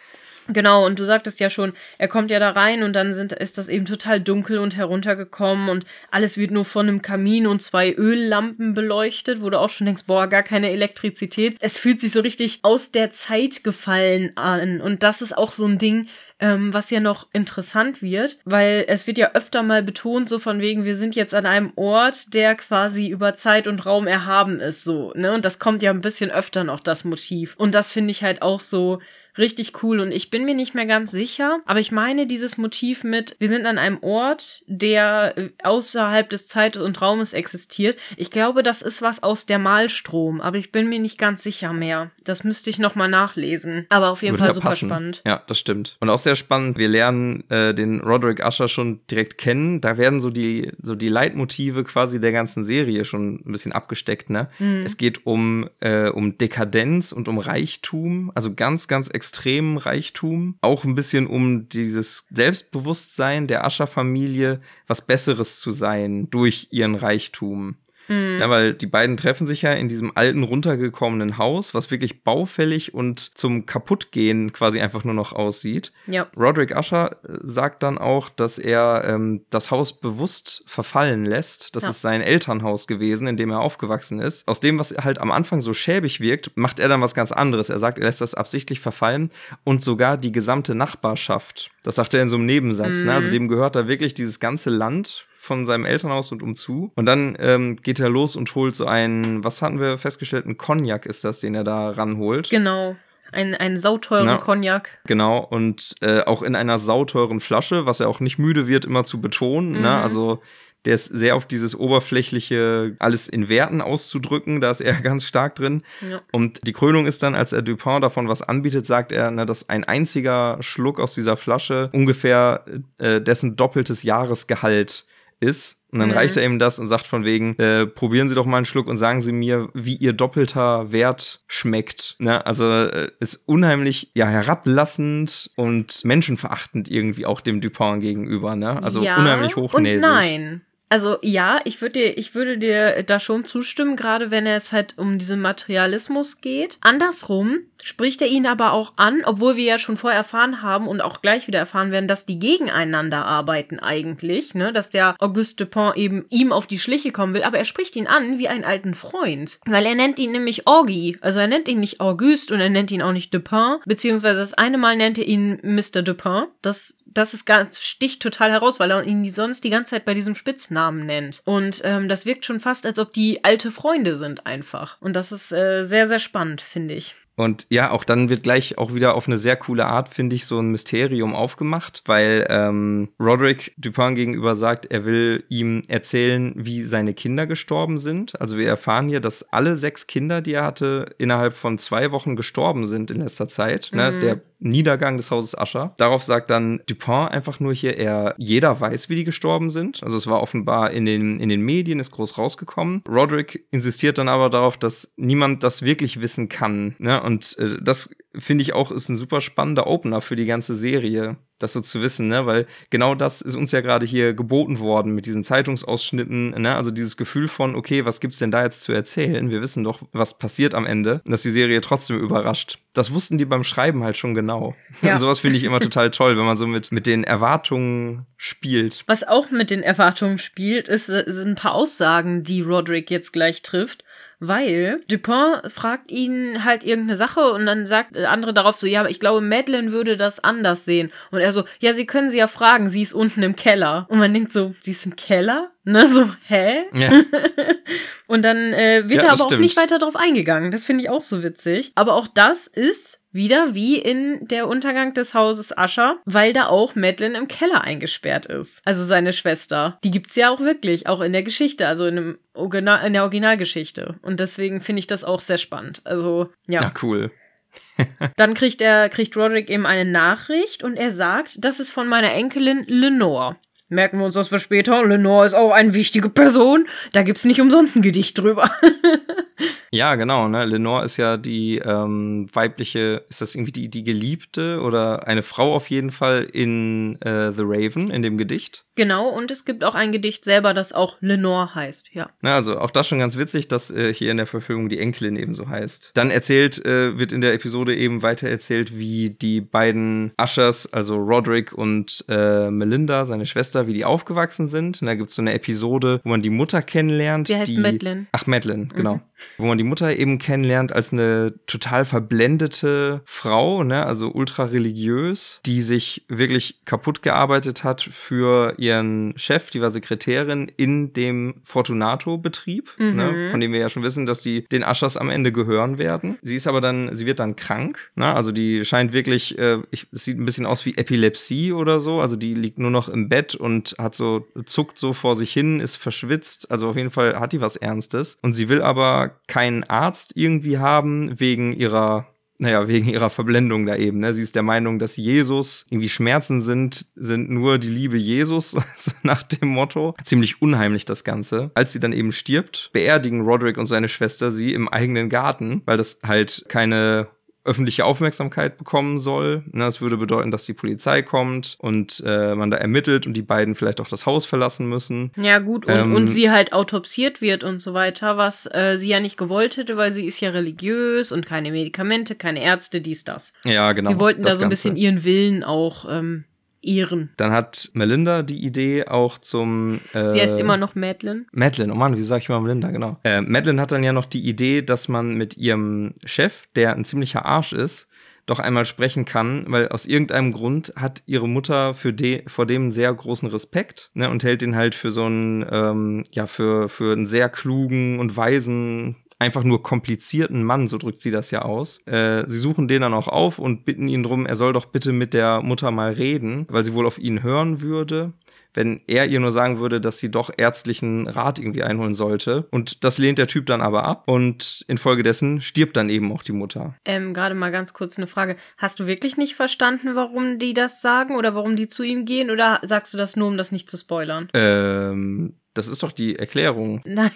genau, und du sagtest ja schon, er kommt ja da rein und dann sind, ist das eben total dunkel und heruntergekommen und alles wird nur von einem Kamin und zwei Öllampen beleuchtet, wo du auch schon denkst, boah, gar keine Elektrizität. Es fühlt sich so richtig aus der Zeit gefallen an. Und das ist auch so ein Ding, ähm, was ja noch interessant wird, weil es wird ja öfter mal betont, so von wegen, wir sind jetzt an einem Ort, der quasi über Zeit und Raum erhaben ist, so, ne? Und das kommt ja ein bisschen öfter noch, das Motiv. Und das finde ich halt auch so, richtig cool und ich bin mir nicht mehr ganz sicher, aber ich meine dieses Motiv mit, wir sind an einem Ort, der äh, außerhalb des Zeit und Raumes existiert. Ich glaube, das ist was aus der Malstrom, aber ich bin mir nicht ganz sicher mehr. Das müsste ich noch mal nachlesen. Aber auf jeden Würde Fall super passen. spannend. Ja, das stimmt. Und auch sehr spannend. Wir lernen äh, den Roderick Usher schon direkt kennen. Da werden so die, so die Leitmotive quasi der ganzen Serie schon ein bisschen abgesteckt. Ne? Es geht um, äh, um Dekadenz und um Reichtum. Also ganz, ganz extremen Reichtum. Auch ein bisschen um dieses Selbstbewusstsein der Usher-Familie, was Besseres zu sein durch ihren Reichtum. Ja, weil die beiden treffen sich ja in diesem alten, runtergekommenen Haus, was wirklich baufällig und zum Kaputtgehen quasi einfach nur noch aussieht. Ja. Roderick Usher äh, sagt dann auch, dass er ähm, das Haus bewusst verfallen lässt. Das Ja. ist sein Elternhaus gewesen, in dem er aufgewachsen ist. Aus dem, was halt am Anfang so schäbig wirkt, macht er dann was ganz anderes. Er sagt, er lässt das absichtlich verfallen und sogar die gesamte Nachbarschaft. Das sagt er in so einem Nebensatz. Ne? Also dem gehört da wirklich dieses ganze Land von seinem Elternhaus und umzu. Und dann ähm, geht er los und holt so einen, was hatten wir festgestellt, ein Cognac ist das, den er da ranholt. Genau. Ein, ein sauteuren Na. Cognac. Genau, und äh, auch in einer sauteuren Flasche, was er auch nicht müde wird, immer zu betonen. Mhm. Ne? Also der ist sehr auf dieses oberflächliche, alles in Werten auszudrücken, da ist er [laughs] ganz stark drin. Ja. Und die Krönung ist dann, als er Dupin davon was anbietet, sagt er, ne, dass ein einziger Schluck aus dieser Flasche ungefähr äh, dessen doppeltes Jahresgehalt ist. Und dann Mhm. reicht er ihm das und sagt von wegen, äh, probieren Sie doch mal einen Schluck und sagen Sie mir, wie Ihr doppelter Wert schmeckt. Ne? Also äh, ist unheimlich ja herablassend und menschenverachtend irgendwie auch dem Dupin gegenüber. Ne? Also ja unheimlich hochnäsig. Und nein. Also ja, ich würde dir, ich würde dir da schon zustimmen, gerade wenn es halt um diesen Materialismus geht. Andersrum spricht er ihn aber auch an, obwohl wir ja schon vorher erfahren haben und auch gleich wieder erfahren werden, dass die gegeneinander arbeiten eigentlich, ne, dass der Auguste Dupin eben ihm auf die Schliche kommen will, aber er spricht ihn an wie einen alten Freund, weil er nennt ihn nämlich Orgi, also er nennt ihn nicht Auguste und er nennt ihn auch nicht Dupin, beziehungsweise das eine Mal nennt er ihn Mr. Dupin, das das ist ganz, sticht total heraus, weil er ihn sonst die ganze Zeit bei diesem Spitznamen nennt. Und ähm, das wirkt schon fast, als ob die alte Freunde sind einfach. Und das ist äh, sehr, sehr spannend, finde ich. Und ja, auch dann wird gleich auch wieder auf eine sehr coole Art, finde ich, so ein Mysterium aufgemacht, weil ähm, Roderick Dupin gegenüber sagt, er will ihm erzählen, wie seine Kinder gestorben sind. Also wir erfahren hier, dass alle sechs Kinder, die er hatte, innerhalb von zwei Wochen gestorben sind in letzter Zeit. Ne? Der Niedergang des Hauses Usher. Darauf sagt dann Dupin einfach nur hier, er, jeder weiß, wie die gestorben sind. Also es war offenbar in den, in den Medien, ist groß rausgekommen. Roderick insistiert dann aber darauf, dass niemand das wirklich wissen kann. Ne? Und äh, das finde ich auch ist ein super spannender Opener für die ganze Serie, das so zu wissen, ne? Weil genau das ist uns ja gerade hier geboten worden mit diesen Zeitungsausschnitten, ne? Also dieses Gefühl von, okay, was gibt's denn da jetzt zu erzählen? Wir wissen doch, was passiert am Ende, dass die Serie trotzdem überrascht. Das wussten die beim Schreiben halt schon genau. Ja. Und sowas finde ich immer total toll, wenn man so mit, mit den Erwartungen spielt. Was auch mit den Erwartungen spielt, ist, äh, sind ein paar Aussagen, die Roderick jetzt gleich trifft. Weil Dupin fragt ihn halt irgendeine Sache und dann sagt der andere darauf so, ja, aber ich glaube, Madeline würde das anders sehen. Und er so, ja, sie können sie ja fragen, sie ist unten im Keller. Und man denkt so, sie ist im Keller? Ne, so, hä? Ja. [laughs] Und dann äh, wird Ja, er aber auch stimmt. nicht weiter drauf eingegangen. Das finde ich auch so witzig. Aber auch das ist wieder wie in der Untergang des Hauses Usher, weil da auch Madeline im Keller eingesperrt ist. Also seine Schwester. Die gibt's ja auch wirklich, auch in der Geschichte, also in, dem Original, in der Originalgeschichte. Und deswegen finde ich das auch sehr spannend. Also, ja. Ja, cool. [laughs] Dann kriegt er, kriegt Roderick eben eine Nachricht und er sagt, das ist von meiner Enkelin Lenore. Merken wir uns das für später. Lenore ist auch eine wichtige Person. Da gibt's nicht umsonst ein Gedicht drüber. [laughs] Ja, genau, ne? Lenore ist ja die ähm, weibliche, ist das irgendwie die, die Geliebte oder eine Frau auf jeden Fall in äh, The Raven, in dem Gedicht. genau, und es gibt auch ein Gedicht selber, das auch Lenore heißt, ja. Ne, also auch das schon ganz witzig, dass äh, hier in der Verfilmung die Enkelin eben so heißt. Dann erzählt, äh, wird in der Episode eben weiter erzählt, wie die beiden Ushers, also Roderick und äh, Melinda, seine Schwester, wie die aufgewachsen sind. Und da gibt's so eine Episode, wo man die Mutter kennenlernt. Sie heißt die, Madeline. Ach, Madeline, genau. Wo man die Mutter eben kennenlernt als eine total verblendete Frau, ne, also ultra religiös, die sich wirklich kaputt gearbeitet hat für ihren Chef, die war Sekretärin in dem Fortunato-Betrieb, ne, mhm. ne, von dem wir ja schon wissen, dass die den Aschers am Ende gehören werden. Sie ist aber dann, sie wird dann krank, ne, also die scheint wirklich, äh, ich, es sieht ein bisschen aus wie Epilepsie oder so, also die liegt nur noch im Bett und hat so, zuckt so vor sich hin, ist verschwitzt, also auf jeden Fall hat die was Ernstes. Und sie will aber keinen Arzt irgendwie haben wegen ihrer naja, wegen ihrer Verblendung da eben. Ne? Sie ist der Meinung, dass Jesus irgendwie Schmerzen sind, sind nur die Liebe Jesus, [laughs] nach dem Motto. Ziemlich unheimlich das Ganze. Als sie dann eben stirbt, beerdigen Roderick und seine Schwester sie im eigenen Garten, weil das halt keine öffentliche Aufmerksamkeit bekommen soll. Das würde bedeuten, dass die Polizei kommt und äh, man da ermittelt und die beiden vielleicht auch das Haus verlassen müssen. Ja gut, und, ähm, und sie halt autopsiert wird und so weiter, was äh, sie ja nicht gewollt hätte, weil sie ist ja religiös und keine Medikamente, keine Ärzte, dies, das. Ja, genau. Sie wollten da so ein bisschen ihren Willen auch ähm, ehren. Dann hat Melinda die Idee auch zum. Äh, Sie heißt immer noch Madeline. Madeline, oh Mann, wie sag ich mal Melinda, genau. Äh, Madeline hat dann ja noch die Idee, dass man mit ihrem Chef, der ein ziemlicher Arsch ist, doch einmal sprechen kann, weil aus irgendeinem Grund hat ihre Mutter für de, vor dem einen sehr großen Respekt ne, und hält ihn halt für so einen, ähm, ja, für, für einen sehr klugen und weisen einfach nur komplizierten Mann, so drückt sie das ja aus. Äh, sie suchen den dann auch auf und bitten ihn drum, er soll doch bitte mit der Mutter mal reden, weil sie wohl auf ihn hören würde wenn er ihr nur sagen würde, dass sie doch ärztlichen Rat irgendwie einholen sollte. Und das lehnt der Typ dann aber ab und infolgedessen stirbt dann eben auch die Mutter. Ähm, gerade mal ganz kurz eine Frage. Hast du wirklich nicht verstanden, warum die das sagen oder warum die zu ihm gehen oder sagst du das nur, um das nicht zu spoilern? Ähm, das ist doch die Erklärung. Nein.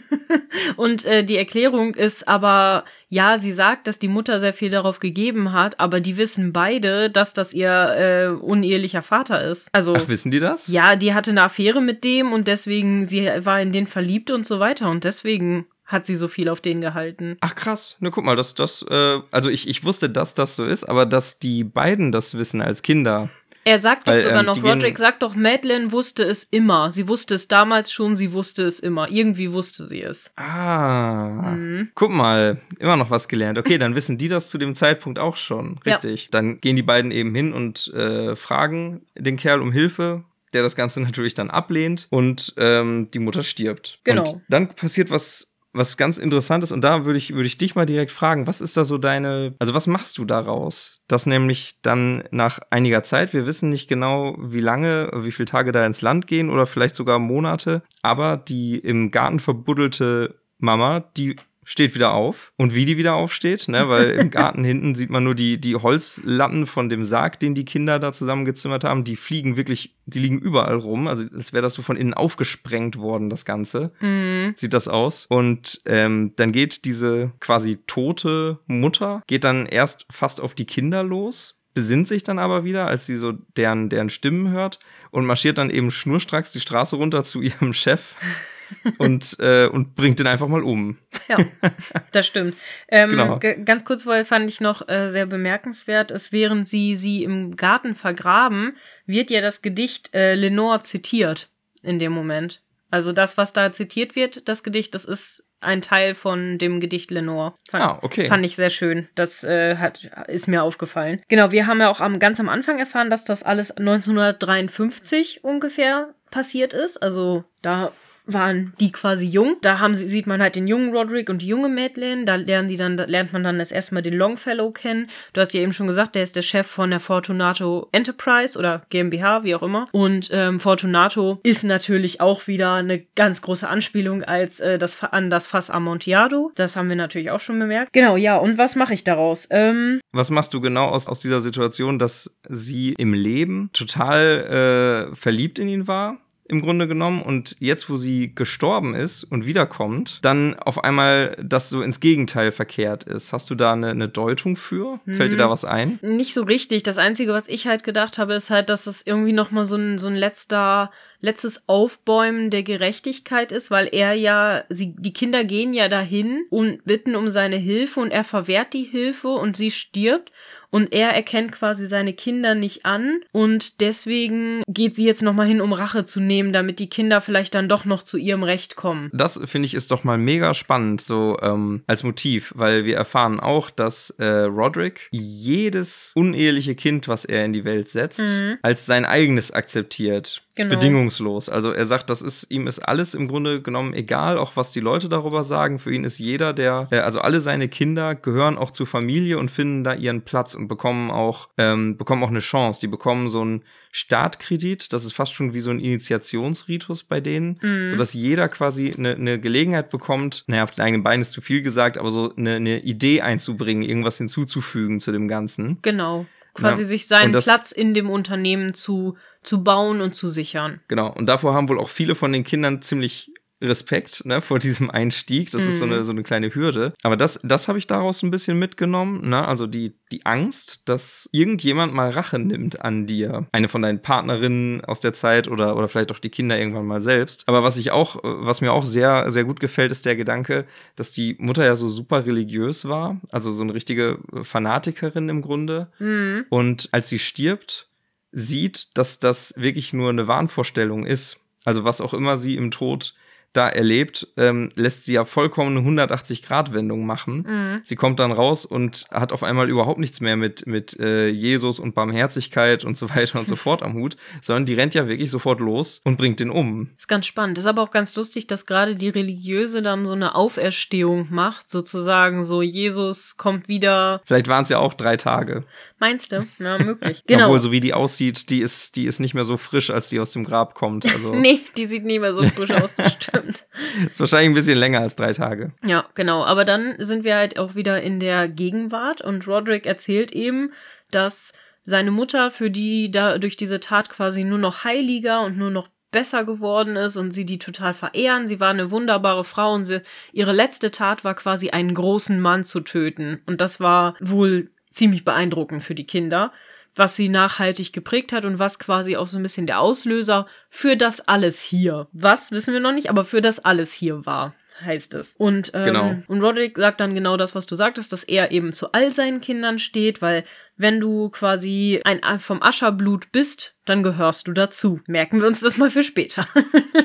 [laughs] und äh, die Erklärung ist aber, ja, sie sagt, dass die Mutter sehr viel darauf gegeben hat, aber die wissen beide, dass das ihr äh, unehelicher Vater ist. Also, Ach, wissen die das? Ja, die hatte eine Affäre mit dem und deswegen, sie war in den verliebt und so weiter und deswegen hat sie so viel auf den gehalten. Ach krass, ne guck mal, das, das, äh, also ich, ich wusste, dass das so ist, aber dass die beiden das wissen als Kinder, er sagt Weil, doch sogar ähm, noch, Roderick sagt doch, Madeline wusste es immer. Sie wusste es damals schon, sie wusste es immer. Irgendwie wusste sie es. Ah. Mhm. Guck mal, immer noch was gelernt. Okay, dann wissen die das zu dem Zeitpunkt auch schon. Richtig. Ja. Dann gehen die beiden eben hin und äh, fragen den Kerl um Hilfe der das Ganze [laughs] natürlich dann ablehnt und ähm, die Mutter stirbt. Genau. Und dann passiert was was ganz Interessantes und da würde ich, würde ich dich mal direkt fragen, was ist da so deine, also was machst du daraus? Dass nämlich dann nach einiger Zeit, wir wissen nicht genau, wie lange, wie viele Tage da ins Land gehen oder vielleicht sogar Monate, aber die im Garten verbuddelte Mama, die steht wieder auf. Und wie die wieder aufsteht, ne, weil im [laughs] Garten hinten sieht man nur die, die Holzlatten von dem Sarg, den die Kinder da zusammengezimmert haben. Die fliegen wirklich, die liegen überall rum. Also als wäre das so von innen aufgesprengt worden, das Ganze. Mhm. Sieht das aus. Und ähm, dann geht diese quasi tote Mutter, geht dann erst fast auf die Kinder los besinnt sich dann aber wieder, als sie so deren, deren Stimmen hört und marschiert dann eben schnurstracks die Straße runter zu ihrem Chef [laughs] [laughs] und, äh, und bringt den einfach mal um. Ja, [laughs] das stimmt. Ähm, genau. Ganz kurz, weil fand ich noch äh, sehr bemerkenswert, ist, während sie sie im Garten vergraben, wird ja das Gedicht äh, Lenore zitiert in dem Moment. Also das, was da zitiert wird, das Gedicht, das ist ein Teil von dem Gedicht Lenore. Fand, ah, okay. Fand ich sehr schön. Das äh, hat, ist mir aufgefallen. Genau, wir haben ja auch am, ganz am Anfang erfahren, dass das alles 1953 ungefähr passiert ist. Also da waren die quasi jung. Da haben sie, sieht man halt den jungen Roderick und die junge Madeline. Da lernen die dann, da lernt man dann das erste Mal den Longfellow kennen. Du hast ja eben schon gesagt, der ist der Chef von der Fortunato Enterprise oder GmbH, wie auch immer. Und ähm, Fortunato ist natürlich auch wieder eine ganz große Anspielung als äh, das an das Fass Amontillado. Das haben wir natürlich auch schon bemerkt. Genau, ja. Und was mache ich daraus? Ähm, was machst du genau aus, aus dieser Situation, dass sie im Leben total äh, verliebt in ihn war? Im Grunde genommen. Und jetzt, wo sie gestorben ist und wiederkommt, dann auf einmal das so ins Gegenteil verkehrt ist. Hast du da eine, eine Deutung für? Hm. Fällt dir da hm. was ein? Nicht so richtig. Das Einzige, was ich halt gedacht habe, ist halt, dass es irgendwie noch mal so ein, so ein letzter letztes Aufbäumen der Gerechtigkeit ist, weil er ja, sie, die Kinder gehen ja dahin und bitten um seine Hilfe und er verwehrt die Hilfe und sie stirbt und er erkennt quasi seine Kinder nicht an und deswegen geht sie jetzt nochmal hin, um Rache zu nehmen, damit die Kinder vielleicht dann doch noch zu ihrem Recht kommen. Das finde ich ist doch mal mega spannend, so ähm, als Motiv, weil wir erfahren auch, dass äh, Roderick jedes uneheliche Kind, was er in die Welt setzt, mhm. als sein eigenes akzeptiert. Genau. Bedingungslos. Also er sagt, das ist, ihm ist alles im Grunde genommen egal, auch was die Leute darüber sagen. Für ihn ist jeder, der, äh, also alle seine Kinder gehören auch zur Familie und finden da ihren Platz und bekommen auch, ähm, bekommen auch eine Chance. Die bekommen so einen Startkredit. Das ist fast schon wie so ein Initiationsritus bei denen, mhm. sodass jeder quasi eine, eine Gelegenheit bekommt, naja, auf den eigenen Beinen ist zu viel gesagt, aber so eine, eine Idee einzubringen, irgendwas hinzuzufügen zu dem Ganzen. Genau quasi ja. sich seinen das, Platz in dem Unternehmen zu, zu bauen und zu sichern. Genau. Und davor haben wohl auch viele von den Kindern ziemlich Respekt ne, vor diesem Einstieg. Das mhm. ist so eine, mhm. so eine kleine Hürde. Aber das, das habe ich daraus ein bisschen mitgenommen. Ne? Also die, die Angst, dass irgendjemand mal Rache nimmt an dir. Eine von deinen Partnerinnen aus der Zeit oder, oder vielleicht auch die Kinder irgendwann mal selbst. Aber was ich auch, was mir auch sehr, sehr gut gefällt, ist der Gedanke, dass die Mutter ja so super religiös war. Also so eine richtige Fanatikerin im Grunde. Mhm. Und als sie stirbt, sieht, dass das wirklich nur eine Wahnvorstellung ist. Also was auch immer sie im Tod da erlebt, ähm, lässt sie ja vollkommen eine 180-Grad-Wendung machen. Mhm. Sie kommt dann raus und hat auf einmal überhaupt nichts mehr mit, mit äh, Jesus und Barmherzigkeit und so weiter und so fort am Hut, [laughs] sondern die rennt ja wirklich sofort los und bringt den um. Ist ganz spannend. Ist aber auch ganz lustig, dass gerade die Religiöse dann so eine Auferstehung macht, sozusagen so Jesus kommt wieder. Vielleicht waren es ja auch drei Tage. Meinst du? [laughs] Ja, möglich. genau. Obwohl, so wie die aussieht, die ist, die ist nicht mehr so frisch, als die aus dem Grab kommt. [laughs] Also nee, die sieht nie mehr so frisch aus, das stimmt stimmt. Ist wahrscheinlich ein bisschen länger als drei Tage. Ja, genau. Aber dann sind wir halt auch wieder in der Gegenwart und Roderick erzählt eben, dass seine Mutter, für die da durch diese Tat quasi nur noch heiliger und nur noch besser geworden ist und sie die total verehren. Sie war eine wunderbare Frau und sie, ihre letzte Tat war quasi einen großen Mann zu töten. Und das war wohl ziemlich beeindruckend für die Kinder was sie nachhaltig geprägt hat und was quasi auch so ein bisschen der Auslöser für das alles hier. Was wissen wir noch nicht, aber für das alles hier war heißt es. Und, ähm, genau. und Roderick sagt dann genau das, was du sagtest, dass er eben zu all seinen Kindern steht, weil wenn du quasi ein vom Ascherblut bist, dann gehörst du dazu. Merken wir uns das mal für später. [laughs]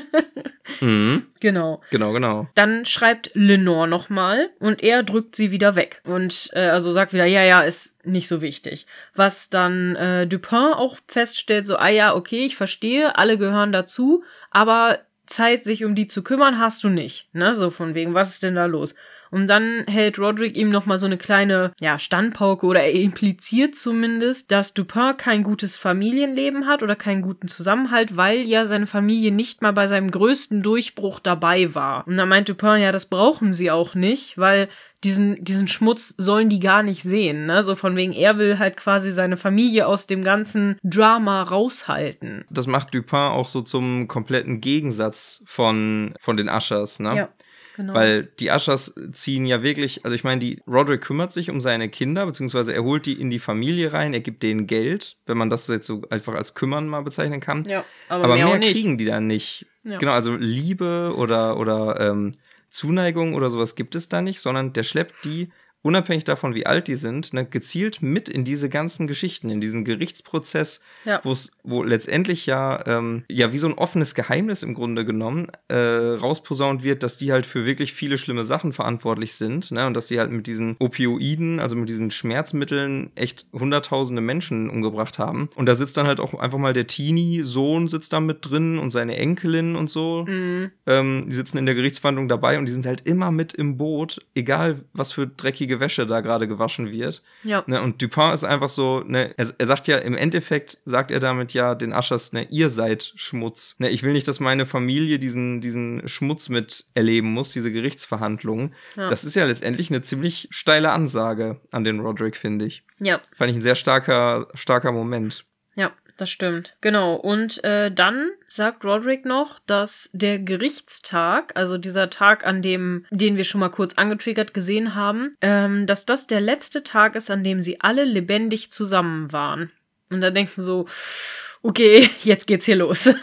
mhm. Genau. Genau, genau. Dann schreibt Lenore nochmal und er drückt sie wieder weg und äh, also sagt wieder, ja, ja, ist nicht so wichtig. Was dann äh, Dupin auch feststellt, so, ah ja, okay, ich verstehe, alle gehören dazu, aber Zeit, sich um die zu kümmern, hast du nicht. Ne? So von wegen, was ist denn da los? Und dann hält Roderick ihm nochmal so eine kleine, ja, Standpauke oder er impliziert zumindest, dass Dupin kein gutes Familienleben hat oder keinen guten Zusammenhalt, weil ja seine Familie nicht mal bei seinem größten Durchbruch dabei war. Und dann meint Dupin, ja, das brauchen sie auch nicht, weil diesen, diesen Schmutz sollen die gar nicht sehen, ne? So von wegen, er will halt quasi seine Familie aus dem ganzen Drama raushalten. Das macht Dupin auch so zum kompletten Gegensatz von, von den Ushers, ne? Ja. Genau. Weil die Ushers ziehen ja wirklich, also ich meine, die Roderick kümmert sich um seine Kinder, beziehungsweise er holt die in die Familie rein, er gibt denen Geld, wenn man das jetzt so einfach als kümmern mal bezeichnen kann. Ja, aber, aber mehr, mehr kriegen die dann nicht. Ja. Genau, also Liebe oder, oder ähm, Zuneigung oder sowas gibt es da nicht, sondern der schleppt die unabhängig davon, wie alt die sind, ne, gezielt mit in diese ganzen Geschichten, in diesen Gerichtsprozess, ja. wo letztendlich ja, ähm, ja wie so ein offenes Geheimnis im Grunde genommen äh, rausposaunt wird, dass die halt für wirklich viele schlimme Sachen verantwortlich sind, ne, und dass die halt mit diesen Opioiden, also mit diesen Schmerzmitteln, echt hunderttausende Menschen umgebracht haben. Und da sitzt dann halt auch einfach mal der Teenie-Sohn sitzt da mit drin und seine Enkelin und so. Mhm. Ähm, die sitzen in der Gerichtsverhandlung dabei und die sind halt immer mit im Boot, egal was für dreckige dreckige Wäsche da gerade gewaschen wird. Ja. Ne, und Dupin ist einfach so, ne, er, er, sagt ja, im Endeffekt sagt er damit ja den Aschers, ne, ihr seid Schmutz. Ne, ich will nicht, dass meine Familie diesen, diesen Schmutz mit erleben muss, diese Gerichtsverhandlungen. Ja. Das ist ja letztendlich eine ziemlich steile Ansage an den Roderick, finde ich. Ja. Fand ich ein sehr starker, starker Moment. Ja, das stimmt. Genau. Und äh, dann sagt Roderick noch, dass der Gerichtstag, also dieser Tag, an dem, den wir schon mal kurz angetriggert gesehen haben, ähm, dass das der letzte Tag ist, an dem sie alle lebendig zusammen waren. Und da denkst du so, okay, [laughs] jetzt geht's hier los. [laughs]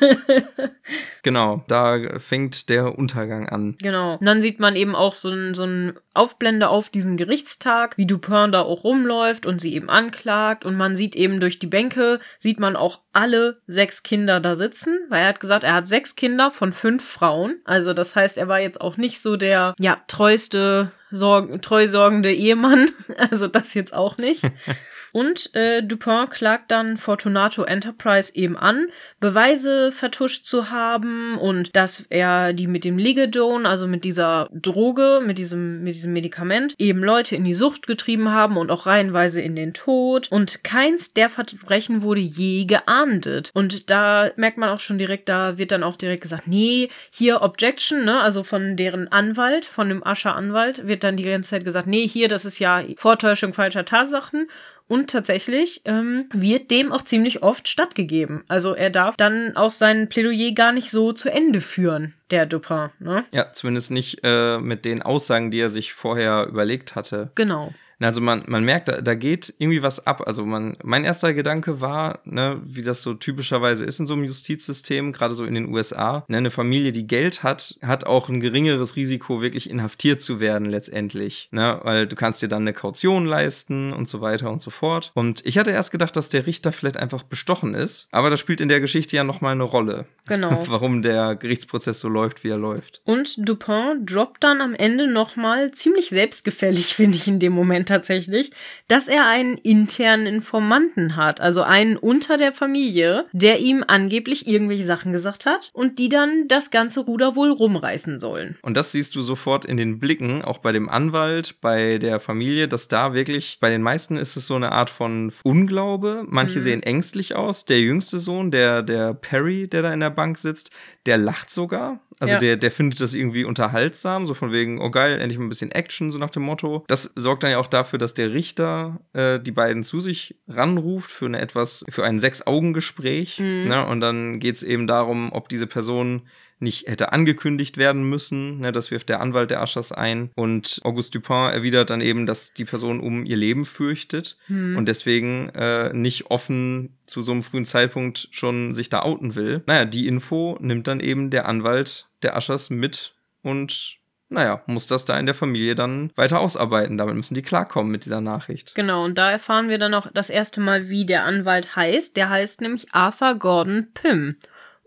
Genau, da fängt der Untergang an. Genau. Und dann sieht man eben auch so ein, so ein Aufblende auf diesen Gerichtstag, wie Dupin da auch rumläuft und sie eben anklagt. Und man sieht eben durch die Bänke, sieht man auch alle sechs Kinder da sitzen, weil er hat gesagt, er hat sechs Kinder von fünf Frauen. Also das heißt, er war jetzt auch nicht so der, ja, treueste, sorg treusorgende Ehemann. [laughs] Also das jetzt auch nicht. [laughs] Und äh, Dupin klagt dann Fortunato Enterprise eben an, Beweise vertuscht zu haben und dass er die mit dem Ligedon, also mit dieser Droge, mit diesem, mit diesem Medikament, eben Leute in die Sucht getrieben haben und auch reihenweise in den Tod. Und keins der Verbrechen wurde je geahndet. Und da merkt man auch schon direkt, da wird dann auch direkt gesagt, nee, hier Objection, ne, also von deren Anwalt, von dem Ascher-Anwalt, wird dann die ganze Zeit gesagt, nee, hier, das ist ja Vortäuschung falscher Tatsachen. Und tatsächlich ähm, wird dem auch ziemlich oft stattgegeben. Also er darf dann auch sein Plädoyer gar nicht so zu Ende führen, der Dupin. Ne? Ja, zumindest nicht äh, mit den Aussagen, die er sich vorher überlegt hatte. Genau. Also man, man merkt, da, da geht irgendwie was ab. Also man, mein erster Gedanke war, ne, wie das so typischerweise ist in so einem Justizsystem, gerade so in den USA, ne, eine Familie, die Geld hat, hat auch ein geringeres Risiko, wirklich inhaftiert zu werden letztendlich. Ne, weil du kannst dir dann eine Kaution leisten und so weiter und so fort. Und ich hatte erst gedacht, dass der Richter vielleicht einfach bestochen ist, aber das spielt in der Geschichte ja nochmal eine Rolle. Genau. [laughs] Warum der Gerichtsprozess so läuft, wie er läuft. Und Dupin droppt dann am Ende nochmal ziemlich selbstgefällig, [laughs] finde ich in dem Moment tatsächlich, dass er einen internen Informanten hat, also einen unter der Familie, der ihm angeblich irgendwelche Sachen gesagt hat und die dann das ganze Ruder wohl rumreißen sollen. Und das siehst du sofort in den Blicken, auch bei dem Anwalt, bei der Familie, dass da wirklich, bei den meisten ist es so eine Art von Unglaube. Manche mhm. sehen ängstlich aus. Der jüngste Sohn, der, der Perry, der da in der Bank sitzt, der lacht sogar. Also ja. der, der findet das irgendwie unterhaltsam, so von wegen, oh geil, endlich mal ein bisschen Action, so nach dem Motto. Das sorgt dann ja auch dafür, dass der Richter äh, die beiden zu sich ranruft für eine etwas, für ein Sechs-Augen-Gespräch. Mhm. Ne? Und dann geht es eben darum, ob diese Person nicht hätte angekündigt werden müssen. Ne, das wirft der Anwalt der Aschers ein. Und Auguste Dupin erwidert dann eben, dass die Person um ihr Leben fürchtet hm. und deswegen äh, nicht offen zu so einem frühen Zeitpunkt schon sich da outen will. Naja, die Info nimmt dann eben der Anwalt der Aschers mit und naja, muss das da in der Familie dann weiter ausarbeiten. Damit müssen die klarkommen mit dieser Nachricht. Genau, und da erfahren wir dann auch das erste Mal, wie der Anwalt heißt. Der heißt nämlich Arthur Gordon Pym.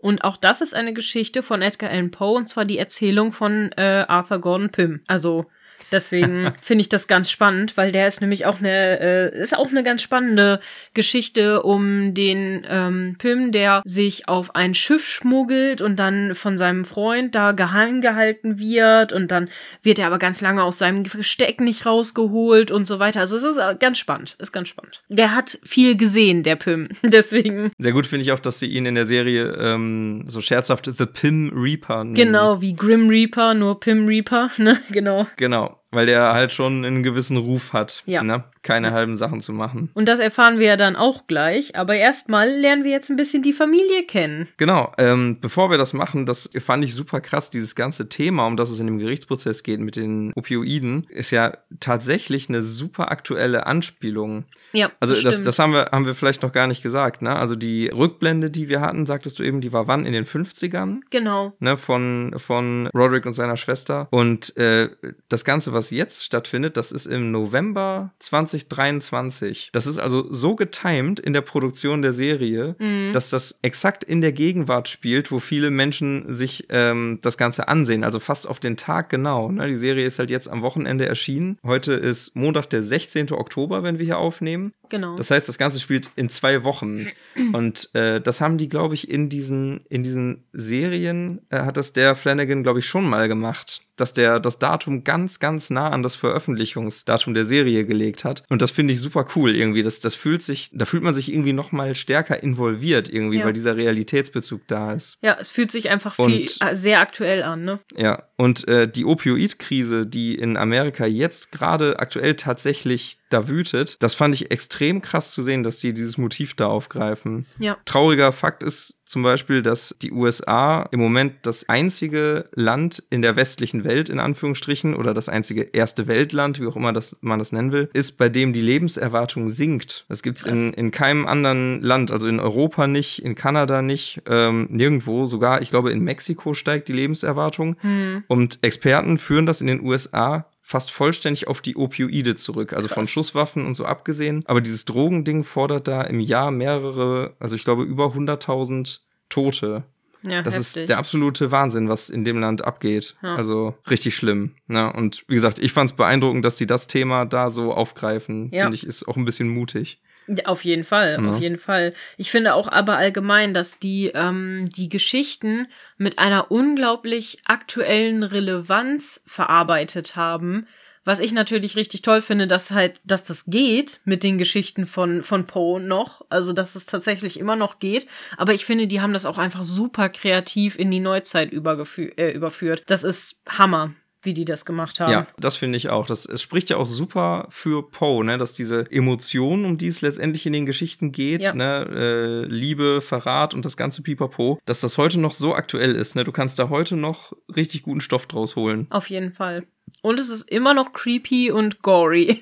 Und auch das ist eine Geschichte von Edgar Allan Poe, und zwar die Erzählung von äh, Arthur Gordon Pym. Also Deswegen [laughs] finde ich das ganz spannend, weil der ist nämlich auch eine, äh, ist auch eine ganz spannende Geschichte um den ähm, Pim, der sich auf ein Schiff schmuggelt und dann von seinem Freund da geheim gehalten wird und dann wird er aber ganz lange aus seinem Versteck nicht rausgeholt und so weiter. Also es ist äh, ganz spannend, ist ganz spannend. Der hat viel gesehen, der Pim. [laughs] Deswegen. Sehr gut finde ich auch, dass sie ihn in der Serie ähm, so scherzhaft The Pim Reaper nennen. Genau, wie Grim Reaper, nur Pim Reaper, [laughs] ne? Genau. Genau out weil der halt schon einen gewissen Ruf hat, ja. ne? keine halben Sachen zu machen. Und das erfahren wir ja dann auch gleich, aber erstmal lernen wir jetzt ein bisschen die Familie kennen. Genau, ähm, bevor wir das machen, das fand ich super krass, dieses ganze Thema, um das es in dem Gerichtsprozess geht mit den Opioiden, ist ja tatsächlich eine super aktuelle Anspielung. Ja, also das, das haben wir, haben wir vielleicht noch gar nicht gesagt, ne? Also die Rückblende, die wir hatten, sagtest du eben, die war wann? In den 50ern? Genau. Ne? Von, von Roderick und seiner Schwester. Und äh, das Ganze, was jetzt stattfindet, das ist im November 2023. Das ist also so getimed in der Produktion der Serie, mhm. dass das exakt in der Gegenwart spielt, wo viele Menschen sich ähm, das Ganze ansehen. Also fast auf den Tag genau. Ne? Die Serie ist halt jetzt am Wochenende erschienen. Heute ist Montag, der 16. Oktober, wenn wir hier aufnehmen nehmen. Genau. Das heißt, das Ganze spielt in zwei Wochen. Und äh, das haben die, glaube ich, in diesen, in diesen Serien, äh, hat das der Flanagan, glaube ich, schon mal gemacht dass der das Datum ganz, ganz nah an das Veröffentlichungsdatum der Serie gelegt hat. Und das finde ich super cool irgendwie. Das, das fühlt sich, da fühlt man sich irgendwie noch mal stärker involviert irgendwie, ja. weil dieser Realitätsbezug da ist. Ja, es fühlt sich einfach viel, und, äh, sehr aktuell an, ne? Ja, und äh, die Opioid-Krise, die in Amerika jetzt gerade aktuell tatsächlich da wütet, das fand ich extrem krass zu sehen, dass die dieses Motiv da aufgreifen. Ja. Trauriger Fakt ist zum Beispiel, dass die USA im Moment das einzige Land in der westlichen Welt, in Anführungsstrichen, oder das einzige erste Weltland, wie auch immer das, man das nennen will, ist, bei dem die Lebenserwartung sinkt. Das gibt's in, in keinem anderen Land, also in Europa nicht, in Kanada nicht, ähm, nirgendwo, sogar, ich glaube, in Mexiko steigt die Lebenserwartung. Hm. Und Experten führen das in den USA fast vollständig auf die Opioide zurück, also Krass. von Schusswaffen und so abgesehen. Aber dieses Drogending fordert da im Jahr mehrere, also ich glaube über 100.000 Tote. Ja, das heftig. ist der absolute Wahnsinn, was in dem Land abgeht. Ja. Also richtig schlimm. Ne? Und wie gesagt, ich fand es beeindruckend, dass sie das Thema da so aufgreifen. Ja. Finde ich, ist auch ein bisschen mutig. Auf jeden Fall, ja. auf jeden Fall. Ich finde auch aber allgemein, dass die, ähm, die Geschichten mit einer unglaublich aktuellen Relevanz verarbeitet haben. Was ich natürlich richtig toll finde, dass halt, dass das geht mit den Geschichten von, von Poe noch. Also, dass es tatsächlich immer noch geht. Aber ich finde, die haben das auch einfach super kreativ in die Neuzeit äh, überführt. Das ist Hammer wie die das gemacht haben. Ja, das finde ich auch. Das, es spricht ja auch super für Poe, ne, dass diese Emotionen, um die es letztendlich in den Geschichten geht, ja. ne, äh, Liebe, Verrat und das ganze Pipapo, dass das heute noch so aktuell ist. Ne? Du kannst da heute noch richtig guten Stoff draus holen. Auf jeden Fall. Und es ist immer noch creepy und gory.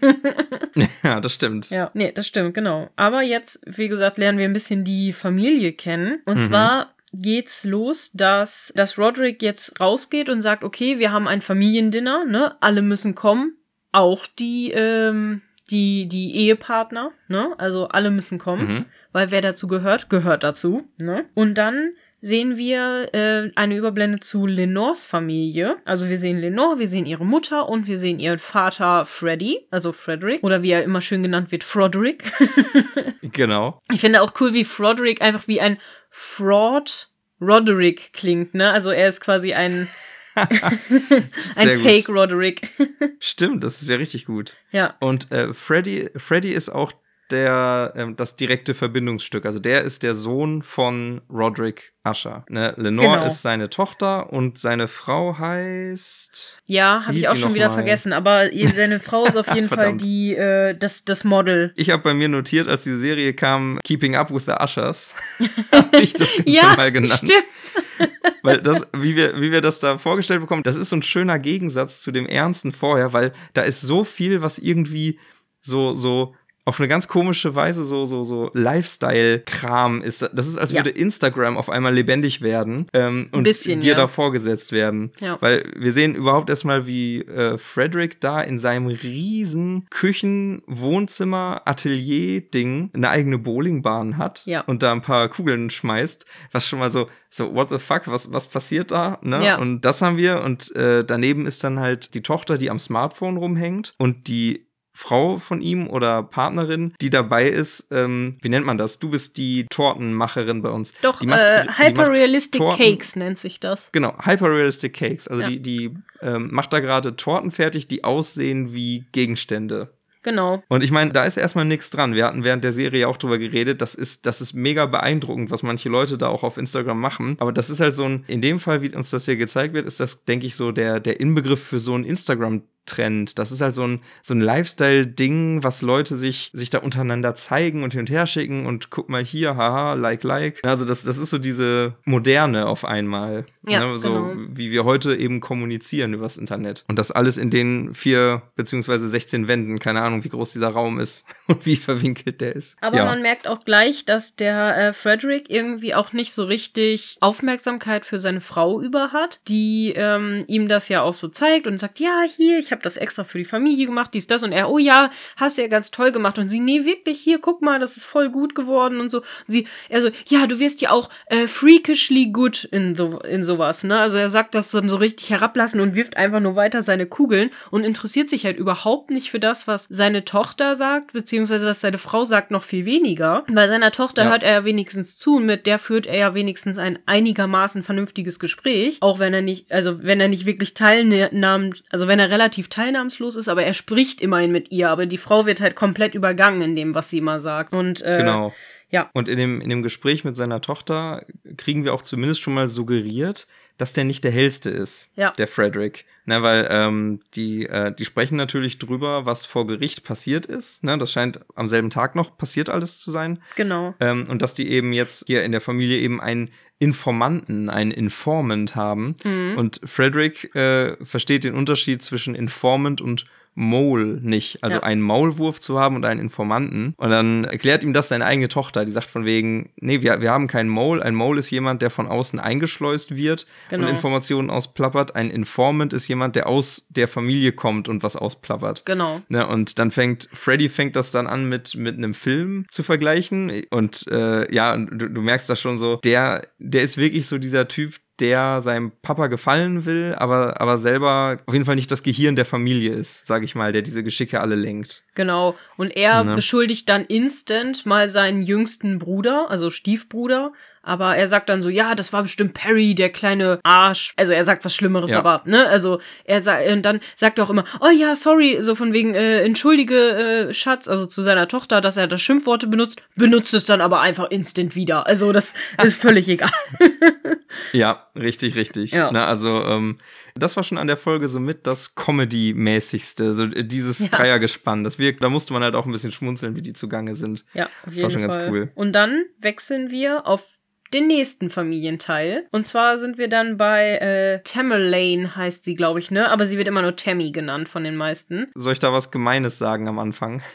[laughs] ja, das stimmt. Ja, nee, das stimmt, genau. Aber jetzt, wie gesagt, lernen wir ein bisschen die Familie kennen. Und mhm. zwar geht's los, dass, dass Roderick jetzt rausgeht und sagt, okay, wir haben ein Familiendinner, ne? Alle müssen kommen. Auch die, ähm, die, die Ehepartner, ne? Also alle müssen kommen, mhm. weil wer dazu gehört, gehört dazu, ne? Und dann sehen wir äh, eine Überblende zu Lenores Familie. Also wir sehen Lenore, wir sehen ihre Mutter und wir sehen ihren Vater Freddy, also Frederick, oder wie er immer schön genannt wird, Froderick. [laughs] genau. Ich finde auch cool, wie Froderick einfach wie ein Fraud Roderick klingt, ne? Also er ist quasi ein [laughs] ein Fake Roderick. [laughs] Stimmt, das ist ja richtig gut. Ja. Und äh, Freddy, Freddy ist auch der, ähm, das direkte Verbindungsstück. Also der ist der Sohn von Roderick Usher. Ne? Lenore genau. ist seine Tochter und seine Frau heißt. Ja, habe ich auch schon wieder mal? vergessen, aber seine Frau ist auf [laughs] jeden Fall die, äh, das, das Model. Ich habe bei mir notiert, als die Serie kam, Keeping Up with the Ushers, [laughs] habe ich das Ganze ja, mal genannt. Stimmt. weil das, wie wir, wie wir das da vorgestellt bekommen, das ist so ein schöner Gegensatz zu dem Ernsten vorher, weil da ist so viel, was irgendwie so, so auf eine ganz komische Weise so, so, so Lifestyle-Kram ist. Das ist, als ja. würde Instagram auf einmal lebendig werden ähm, und bisschen, dir ja. da vorgesetzt werden. Ja. Weil wir sehen überhaupt erstmal, wie äh, Frederick da in seinem riesen Küchen-, Wohnzimmer-, Atelier-Ding eine eigene Bowlingbahn hat ja. und da ein paar Kugeln schmeißt, was schon mal so, so, what the fuck, was, was passiert da? Ne? Ja. Und das haben wir. Und äh, daneben ist dann halt die Tochter, die am Smartphone rumhängt und die Frau von ihm oder Partnerin, die dabei ist, ähm, wie nennt man das? Du bist die Tortenmacherin bei uns. Doch, macht, äh, Hyperrealistic Cakes nennt sich das. Genau, Hyperrealistic Cakes. Also ja. die, die ähm, macht da gerade Torten fertig, die aussehen wie Gegenstände. Genau. Und ich meine, da ist erstmal nichts dran. Wir hatten während der Serie auch drüber geredet. Das ist, das ist mega beeindruckend, was manche Leute da auch auf Instagram machen. Aber das ist halt so ein, in dem Fall, wie uns das hier gezeigt wird, ist das, denke ich, so der, der Inbegriff für so ein Instagram Trend. Das ist halt so ein, so ein Lifestyle-Ding, was Leute sich, sich da untereinander zeigen und hin und her schicken und guck mal hier, haha, like, like. Also das, das ist so diese Moderne auf einmal. Ja, ne? So genau. wie wir heute eben kommunizieren übers Internet. Und das alles in den vier beziehungsweise 16 Wänden. Keine Ahnung, wie groß dieser Raum ist [laughs] und wie verwinkelt der ist. Aber ja. man merkt auch gleich, dass der äh, Frederick irgendwie auch nicht so richtig Aufmerksamkeit für seine Frau über hat, die ähm, ihm das ja auch so zeigt und sagt, ja, hier, ich habe habe das extra für die Familie gemacht, dies, das und er, oh ja, hast du ja ganz toll gemacht und sie, nee, wirklich, hier, guck mal, das ist voll gut geworden und so. Und sie, er so, ja, du wirst ja auch äh, freakishly good in, so, in sowas, ne? Also er sagt das dann so richtig herablassen und wirft einfach nur weiter seine Kugeln und interessiert sich halt überhaupt nicht für das, was seine Tochter sagt, beziehungsweise was seine Frau sagt, noch viel weniger. Bei seiner Tochter ja. hört er ja wenigstens zu und mit der führt er ja wenigstens ein einigermaßen vernünftiges Gespräch, auch wenn er nicht, also wenn er nicht wirklich teilnimmt, also wenn er relativ teilnahmslos ist, aber er spricht immerhin mit ihr. Aber die Frau wird halt komplett übergangen in dem, was sie immer sagt. Und äh, genau. Ja. Und in dem, in dem Gespräch mit seiner Tochter kriegen wir auch zumindest schon mal suggeriert, dass der nicht der hellste ist, Ja. der Frederick. Ne, weil ähm, die, äh, die sprechen natürlich drüber, was vor Gericht passiert ist. Ne, das scheint am selben Tag noch passiert alles zu sein. Genau. Ähm, und dass die eben jetzt hier in der Familie eben einen Informanten, einen Informant haben. Und Frederick äh, versteht den Unterschied zwischen Informant und Mole nicht. Also Ja. einen Maulwurf zu haben und einen Informanten. Und dann erklärt ihm das seine eigene Tochter. Die sagt von wegen, nee, wir, wir haben keinen Mole. Ein Mole ist jemand, der von außen eingeschleust wird Genau. und Informationen ausplappert. Ein Informant ist jemand, der aus der Familie kommt und was ausplappert. Genau. Ne, und dann fängt, Freddy fängt das dann an mit, mit einem Film zu vergleichen. Und äh, ja, du, du merkst das schon so, der, der ist wirklich so dieser Typ, der seinem Papa gefallen will, aber, aber selber auf jeden Fall nicht das Gehirn der Familie ist, sage ich mal, der diese Geschicke alle lenkt. Genau. Und er Ne? beschuldigt dann instant mal seinen jüngsten Bruder, also Stiefbruder. Aber er sagt dann so, ja, das war bestimmt Perry, der kleine Arsch. Also er sagt was Schlimmeres, Ja. aber, ne, also er sagt, und dann sagt er auch immer, oh ja, sorry, so von wegen, äh, entschuldige, äh, Schatz, also zu seiner Tochter, dass er das Schimpfworte benutzt, benutzt es dann aber einfach instant wieder. Also das ist völlig [laughs] egal. Ja, richtig, richtig. Ja. Ne, also, ähm, das war schon an der Folge so mit das Comedy-mäßigste, so äh, dieses Ja. Dreiergespann. Das wirkt, da musste man halt auch ein bisschen schmunzeln, wie die zugange sind. Ja, Das war schon ganz Fall. cool. Und dann wechseln wir auf den nächsten Familienteil. Und zwar sind wir dann bei äh, Tamerlane, heißt sie, glaube ich, ne? Aber sie wird immer nur Tammy genannt von den meisten. Soll ich da was Gemeines sagen am Anfang? [laughs]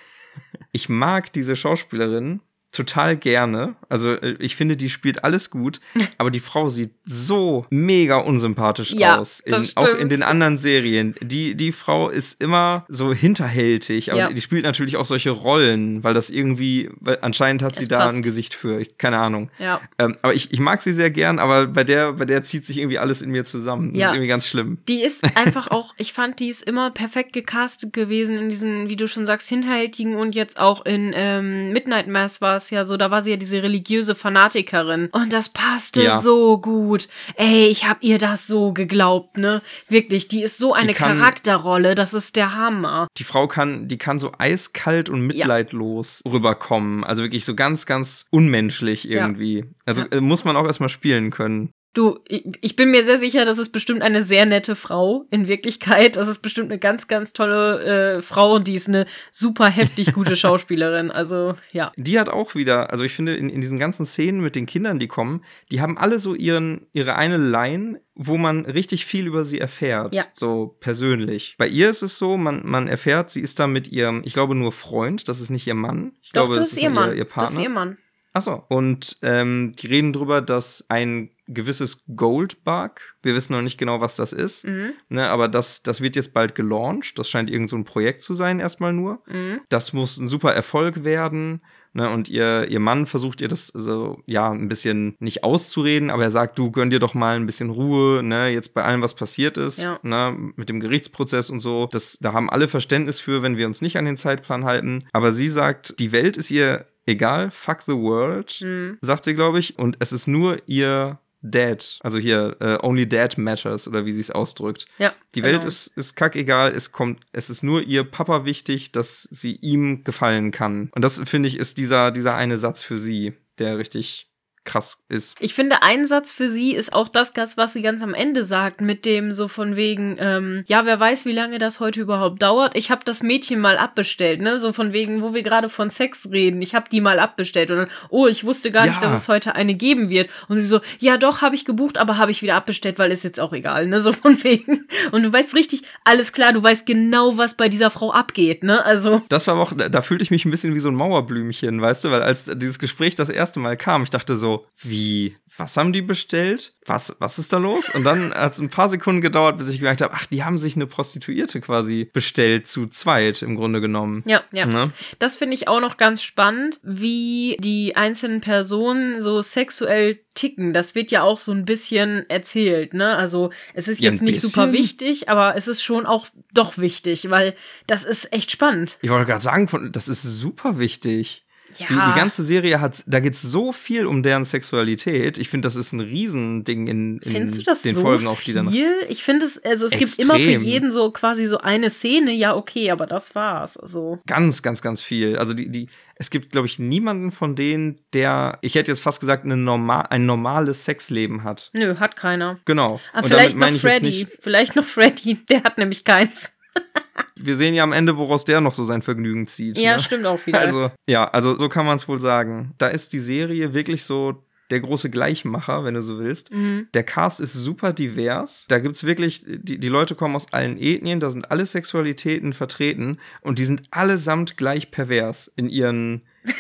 Ich mag diese Schauspielerin total gerne. Also äh, ich finde, die spielt alles gut, [laughs] aber die Frau sieht so mega unsympathisch Ja, aus. In, auch in den anderen Serien. Die, die Frau ist immer so hinterhältig, aber Ja. die spielt natürlich auch solche Rollen, weil das irgendwie, weil anscheinend hat sie Es da passt. ein Gesicht für. Ich, keine Ahnung. Ja. Ähm, aber ich, ich mag sie sehr gern, aber bei der, bei der zieht sich irgendwie alles in mir zusammen. Das ist irgendwie ganz schlimm. Die ist einfach auch, ich fand, die ist immer perfekt gecastet gewesen in diesen, wie du schon sagst, hinterhältigen und jetzt auch in ähm, Midnight Mass war es ja so, da war sie ja diese religiöse Fanatikerin und das passte Ja. so gut. Ey, ich hab ihr das so geglaubt, ne? Wirklich, die ist so eine kann- Charakterrolle, das ist der Hammer. die Frau kann, die kann so eiskalt und mitleidlos rüberkommen. Also wirklich so ganz, ganz unmenschlich irgendwie. Also äh, muss man auch erstmal spielen können. Du, ich bin mir sehr sicher, das ist bestimmt eine sehr nette Frau in Wirklichkeit. Das ist bestimmt eine ganz, ganz tolle äh, Frau und die ist eine super heftig gute [laughs] Schauspielerin. Also, ja. Die hat auch wieder, also ich finde, in, in diesen ganzen Szenen mit den Kindern, die kommen, die haben alle so ihren, ihre eine Line, wo man richtig viel über sie erfährt. Ja. So persönlich. Bei ihr ist es so, man, man erfährt, sie ist da mit ihrem, ich glaube, nur Freund, das ist nicht ihr Mann. Ich Doch, glaube, das ist ihr Mann. Ihr, Partner. das ist ihr Mann. Achso. Und ähm, die reden drüber, dass ein gewisses Goldbug, wir wissen noch nicht genau, was das ist, Mhm. ne, aber das, das wird jetzt bald gelauncht. Das scheint irgend so ein Projekt zu sein, erstmal nur. Mhm. Das muss ein super Erfolg werden. Ne, und ihr, ihr Mann versucht ihr das so, ja, ein bisschen nicht auszureden, aber er sagt, du gönn dir doch mal ein bisschen Ruhe, ne, jetzt bei allem, was passiert ist, Ja. ne, mit dem Gerichtsprozess und so. Das, da haben alle Verständnis für, wenn wir uns nicht an den Zeitplan halten. Aber sie sagt, die Welt ist ihr egal, fuck the world, Mhm. sagt sie, glaube ich, und es ist nur ihr Dad, also hier, äh, only Dad matters, oder wie sie es ausdrückt. Ja. Die genau. Welt ist, ist kackegal, es kommt, es ist nur ihr Papa wichtig, dass sie ihm gefallen kann. Und das, finde ich, ist dieser, dieser eine Satz für sie, der richtig krass ist. Ich finde, ein Satz für sie ist auch das, was sie ganz am Ende sagt, mit dem so von wegen, ähm, ja, wer weiß, wie lange das heute überhaupt dauert. Ich habe das Mädchen mal abbestellt, ne? So von wegen, wo wir gerade von Sex reden. Ich habe die mal abbestellt. Und dann, oh, ich wusste gar nicht, Ja. dass es heute eine geben wird. Und sie so, ja, doch, habe ich gebucht, aber habe ich wieder abbestellt, weil ist jetzt auch egal, ne? So von wegen. Und du weißt richtig, alles klar, du weißt genau, was bei dieser Frau abgeht, ne? Also. Das war auch, da fühlte ich mich ein bisschen wie so ein Mauerblümchen, weißt du, weil als dieses Gespräch das erste Mal kam, ich dachte so, wie, was haben die bestellt? Was, was ist da los? Und dann hat es ein paar Sekunden gedauert, bis ich gemerkt habe, ach, die haben sich eine Prostituierte quasi bestellt, zu zweit im Grunde genommen. Ja, ja. Ne? Das finde ich auch noch ganz spannend, wie die einzelnen Personen so sexuell ticken. Das wird ja auch so ein bisschen erzählt, ne? Also es ist Ja, jetzt nicht super bisschen. wichtig, aber es ist schon auch doch wichtig, weil das ist echt spannend. Ich wollte gerade sagen, das ist super wichtig. Ja. Die, die ganze Serie hat, da geht es so viel um deren Sexualität. Ich finde, das ist ein Riesending in, in Findest du das den so Folgen auch, die dann. viel? Ich finde es, also es gibt immer für Extrem. jeden so quasi so eine Szene, ja, okay, aber das war's. Also, Ganz, ganz, ganz viel. Also die, die, es gibt, glaube ich, niemanden von denen, der, ich hätte jetzt fast gesagt, eine normal, ein normales Sexleben hat. nö, hat keiner. Genau. Ah, Und vielleicht damit meine jetzt Freddy. nicht, Vielleicht noch Freddy. Der hat nämlich keins. [laughs] wir sehen ja am Ende, woraus der noch so sein Vergnügen zieht. Ja, ne? stimmt auch wieder. Also, ja, also so kann man es wohl sagen. Da ist die Serie wirklich so der große Gleichmacher, wenn du so willst. Mhm. Der Cast ist super divers. Da gibt's wirklich, die, die Leute kommen aus allen Ethnien, da sind alle Sexualitäten vertreten und die sind allesamt gleich pervers in ihren [laughs]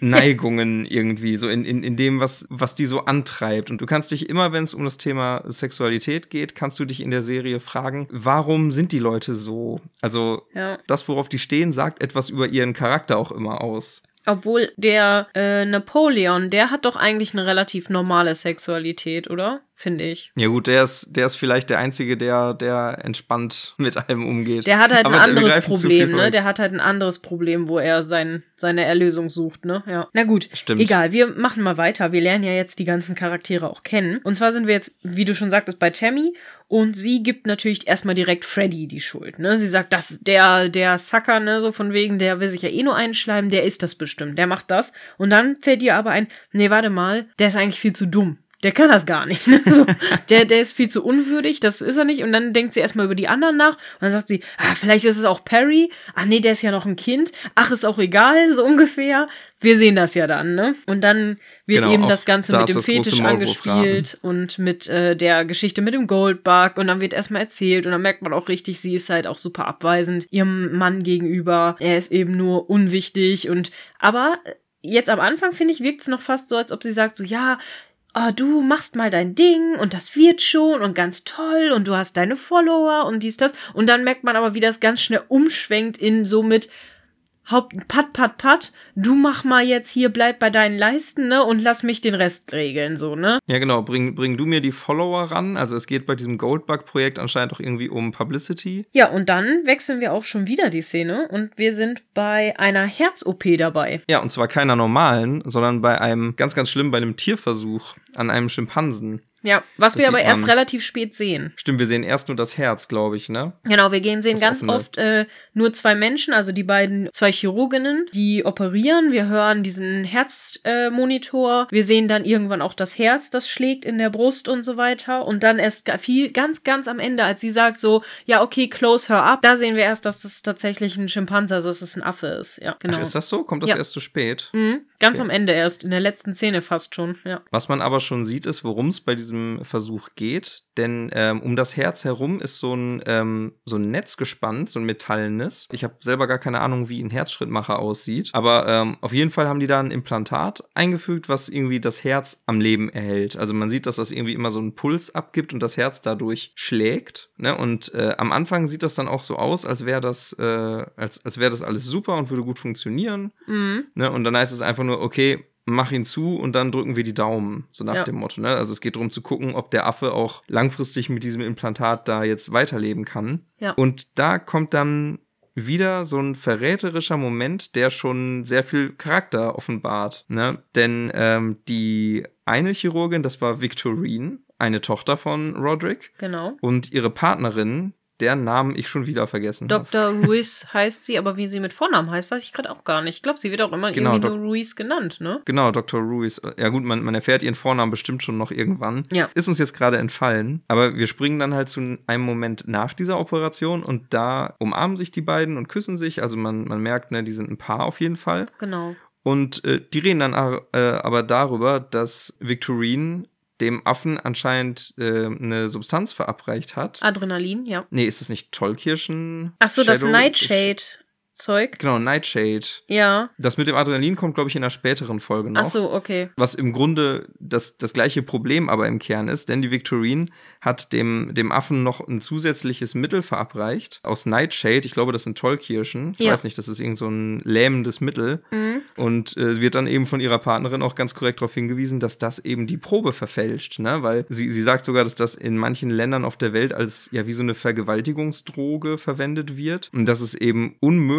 Neigungen irgendwie, so in, in, in dem, was, was die so antreibt. Und du kannst dich immer, wenn es um das Thema Sexualität geht, kannst du dich in der Serie fragen, warum sind die Leute so? Also, ja. das, worauf die stehen, sagt etwas über ihren Charakter auch immer aus. Obwohl der äh, Napoleon, der hat doch eigentlich eine relativ normale Sexualität, oder? Finde ich. Ja gut, der ist, der ist vielleicht der Einzige, der, der entspannt [laughs] mit allem umgeht. Der hat halt Aber ein anderes Problem, ne? Der hat halt ein anderes Problem, wo er sein, seine Erlösung sucht, ne? Ja. Na gut, Stimmt. egal, wir machen mal weiter. Wir lernen ja jetzt die ganzen Charaktere auch kennen. Und zwar sind wir jetzt, wie du schon sagtest, bei Tammy. Und sie gibt natürlich erstmal direkt Freddy die Schuld, ne? Sie sagt, das, der, der Sucker, ne, so von wegen, der will sich ja eh nur einschleimen, der ist das bestimmt, der macht das. Und dann fällt ihr aber ein, nee, warte mal, der ist eigentlich viel zu dumm. Der kann das gar nicht. Ne? [laughs] So, der, der ist viel zu unwürdig, das ist er nicht. Und dann denkt sie erstmal über die anderen nach. Und dann sagt sie, ah, vielleicht ist es auch Perry. Ach nee, der ist ja noch ein Kind. Ach, ist auch egal, so ungefähr. Wir sehen das ja dann, ne? Und dann wird Genau, eben das Ganze da mit dem Fetisch angespielt und mit äh, der Geschichte mit dem Goldbug. Und dann wird erstmal erzählt. Und dann merkt man auch richtig, sie ist halt auch super abweisend ihrem Mann gegenüber. Er ist eben nur unwichtig. Und aber jetzt am Anfang, finde ich, wirkt es noch fast so, als ob sie sagt, so, ja, oh, du machst mal dein Ding und das wird schon und ganz toll und du hast deine Follower und dies, das. Und dann merkt man aber, wie das ganz schnell umschwenkt in so mit Haupt, pat, pat, pat, du mach mal jetzt hier, bleib bei deinen Leisten, ne, und lass mich den Rest regeln, so, ne? Ja, genau. Bring, bring du mir die Follower ran. Also es geht bei diesem Goldbug-Projekt anscheinend auch irgendwie um Publicity. Ja, und dann wechseln wir auch schon wieder die Szene und wir sind bei einer Herz-OP dabei. Ja, und zwar keiner normalen, sondern bei einem, ganz, ganz schlimm, bei einem Tierversuch an einem Schimpansen. Ja, was Das wir aber erst relativ spät sehen. Stimmt, wir sehen erst nur das Herz, glaube ich, ne? Genau, wir gehen, sehen Das ganz offene. oft äh, nur zwei Menschen, also die beiden, zwei Chirurginnen, die operieren. Wir hören diesen Herzmonitor. Äh, wir sehen dann irgendwann auch das Herz, das schlägt in der Brust und so weiter. Und dann erst viel, ganz, ganz am Ende, als sie sagt so, ja, okay, close her up, da sehen wir erst, dass es tatsächlich ein Schimpanse, also dass es ein Affe ist. Ja, genau. Ach, ist das so? Kommt das Ja. erst zu spät? Mhm, ganz Okay. am Ende erst, in der letzten Szene fast schon, ja. Was man aber schon sieht, ist, worum es bei diesem Versuch geht. Denn ähm, um das Herz herum ist so ein, ähm, so ein Netz gespannt, so ein metallenes. Ich habe selber gar keine Ahnung, wie ein Herzschrittmacher aussieht. Aber ähm, auf jeden Fall haben die da ein Implantat eingefügt, was irgendwie das Herz am Leben erhält. Also man sieht, dass das irgendwie immer so einen Puls abgibt und das Herz dadurch schlägt. Ne? Und äh, am Anfang sieht das dann auch so aus, als wäre das, äh, als, als wäre das alles super und würde gut funktionieren. Mhm. Ne? Und dann heißt es einfach nur, okay, mach ihn zu und dann drücken wir die Daumen, so nach Ja. dem Motto. Ne? Also es geht darum zu gucken, ob der Affe auch langfristig mit diesem Implantat da jetzt weiterleben kann. Ja. Und da kommt dann wieder so ein verräterischer Moment, der schon sehr viel Charakter offenbart. Ne? Denn ähm, die eine Chirurgin, das war Victorine, eine Tochter von Roderick, Genau. und ihre Partnerin, deren Namen ich schon wieder vergessen habe. Dr. Ruiz heißt sie, aber wie sie mit Vornamen heißt, weiß ich gerade auch gar nicht. Ich glaube, sie wird auch immer Genau, irgendwie Doc- nur Ruiz genannt, ne? Genau, Dr. Ruiz. Ja gut, man, man erfährt ihren Vornamen bestimmt schon noch irgendwann. Ja. Ist uns jetzt gerade entfallen. Aber wir springen dann halt zu einem Moment nach dieser Operation und da umarmen sich die beiden und küssen sich. Also man, man merkt, ne, die sind ein Paar auf jeden Fall. Genau. Und äh, die reden dann äh, aber darüber, dass Victorine dem Affen anscheinend äh, eine Substanz verabreicht hat. Adrenalin, ja. Nee, ist es nicht Tollkirschen? Ach so, das Shadow? Nightshade-Zeug. Genau, Nightshade. Ja. Das mit dem Adrenalin kommt, glaube ich, in einer späteren Folge noch. Ach so, okay. was im Grunde das, das gleiche Problem aber im Kern ist, denn die Victorine hat dem, dem Affen noch ein zusätzliches Mittel verabreicht aus Nightshade. Ich glaube, das sind Tollkirschen. Ich Ja. weiß nicht, das ist irgend so ein lähmendes Mittel. Mhm. Und äh, wird dann eben von ihrer Partnerin auch ganz korrekt darauf hingewiesen, dass das eben die Probe verfälscht, ne? Weil sie, sie sagt sogar, dass das in manchen Ländern auf der Welt als ja wie so eine Vergewaltigungsdroge verwendet wird. Und dass es eben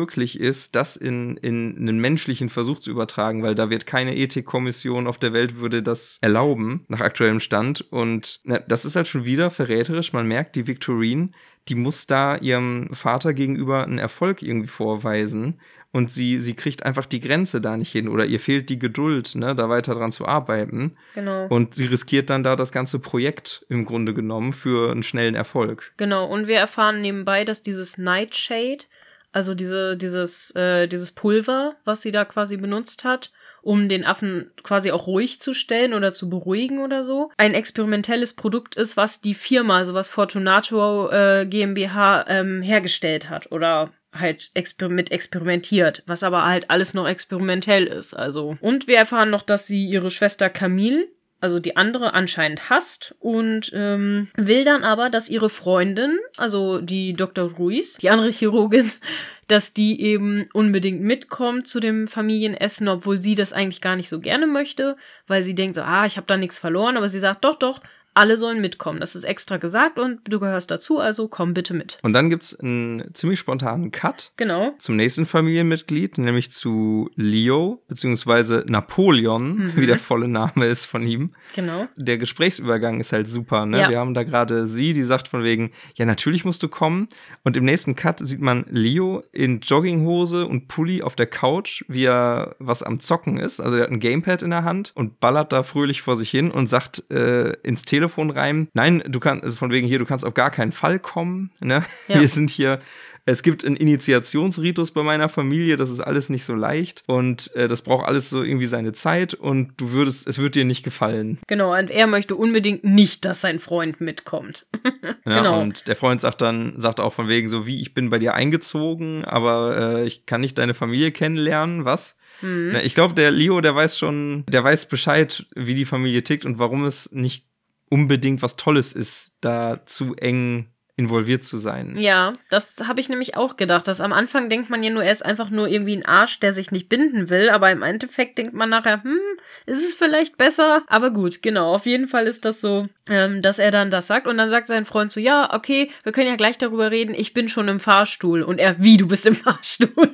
möglich ist, das in, in einen menschlichen Versuch zu übertragen, weil da wird keine Ethikkommission auf der Welt würde das erlauben, nach aktuellem Stand. Und na, das ist halt schon wieder verräterisch. Man merkt, die Victorine, die muss da ihrem Vater gegenüber einen Erfolg irgendwie vorweisen und sie, sie kriegt einfach die Grenze da nicht hin oder ihr fehlt die Geduld, ne, da weiter dran zu arbeiten. Genau. Und sie riskiert dann da das ganze Projekt im Grunde genommen für einen schnellen Erfolg. Genau, und wir erfahren nebenbei, dass dieses Nightshade, also diese, dieses, äh, dieses Pulver, was sie da quasi benutzt hat, um den Affen quasi auch ruhig zu stellen oder zu beruhigen oder so, ein experimentelles Produkt ist, was die Firma, also was Fortunato äh, GmbH ähm, hergestellt hat oder halt exper mit experimentiert, was aber halt alles noch experimentell ist. Also und wir erfahren noch, dass sie ihre Schwester Camille also die andere anscheinend hasst und ähm, will dann aber, dass ihre Freundin, also die Dr. Ruiz, die andere Chirurgin, [laughs] dass die eben unbedingt mitkommt zu dem Familienessen, obwohl sie das eigentlich gar nicht so gerne möchte, weil sie denkt so, ah, ich habe da nichts verloren, aber sie sagt, doch, doch, alle sollen mitkommen. Das ist extra gesagt und du gehörst dazu, also komm bitte mit. Und dann gibt's einen ziemlich spontanen Cut. Genau. Zum nächsten Familienmitglied, nämlich zu Leo, beziehungsweise Napoleon, Mhm. [laughs] wie der volle Name ist von ihm. Genau. Der Gesprächsübergang ist halt super, ne? Ja. Wir haben da gerade sie, die sagt von wegen, ja, natürlich musst du kommen. Und im nächsten Cut sieht man Leo in Jogginghose und Pulli auf der Couch, wie er was am Zocken ist. Also er hat ein Gamepad in der Hand und ballert da fröhlich vor sich hin und sagt äh, ins Telefon rein, nein, du kannst, von wegen hier, du kannst auf gar keinen Fall kommen, ne? Ja. Wir sind hier es gibt einen Initiationsritus bei meiner Familie, das ist alles nicht so leicht und äh, das braucht alles so irgendwie seine Zeit und du würdest, es wird dir nicht gefallen. Genau, und er möchte unbedingt nicht, dass sein Freund mitkommt. [laughs] Ja, Genau. Und der Freund sagt dann, sagt auch von wegen so, wie, ich bin bei dir eingezogen, aber äh, ich kann nicht deine Familie kennenlernen, was? Mhm. Na, ich glaube, der Leo, der weiß schon, der weiß Bescheid, wie die Familie tickt und warum es nicht unbedingt was Tolles ist, da zu eng involviert zu sein. Ja, das habe ich nämlich auch gedacht. Dass am Anfang denkt man ja nur, er ist einfach nur irgendwie ein Arsch, der sich nicht binden will. Aber im Endeffekt denkt man nachher, hm, ist es vielleicht besser? Aber gut, genau. Auf jeden Fall ist das so, ähm, dass er dann das sagt. Und dann sagt sein Freund so, ja, okay, wir können ja gleich darüber reden. Ich bin schon im Fahrstuhl. Und er, wie, du bist im Fahrstuhl?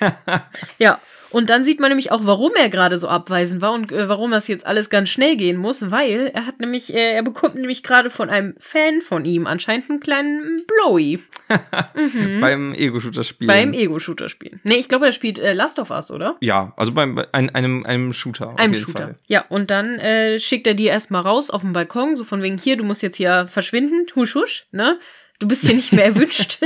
[laughs] ja. Und dann sieht man nämlich auch, warum er gerade so abweisend war und äh, warum das jetzt alles ganz schnell gehen muss, weil er hat nämlich, äh, er bekommt nämlich gerade von einem Fan von ihm anscheinend einen kleinen Blowy [laughs] Beim. Mhm. beim Ego-Shooter spielen. Nee, ich glaube, er spielt äh, Last of Us, oder? ja, also beim ein, einem, einem Shooter. Auf Einem jeden Shooter. Fall. Ja, und dann äh, schickt er die erstmal raus auf den Balkon, so von wegen hier, du musst jetzt hier verschwinden, husch husch, ne? Du bist hier nicht mehr erwünscht.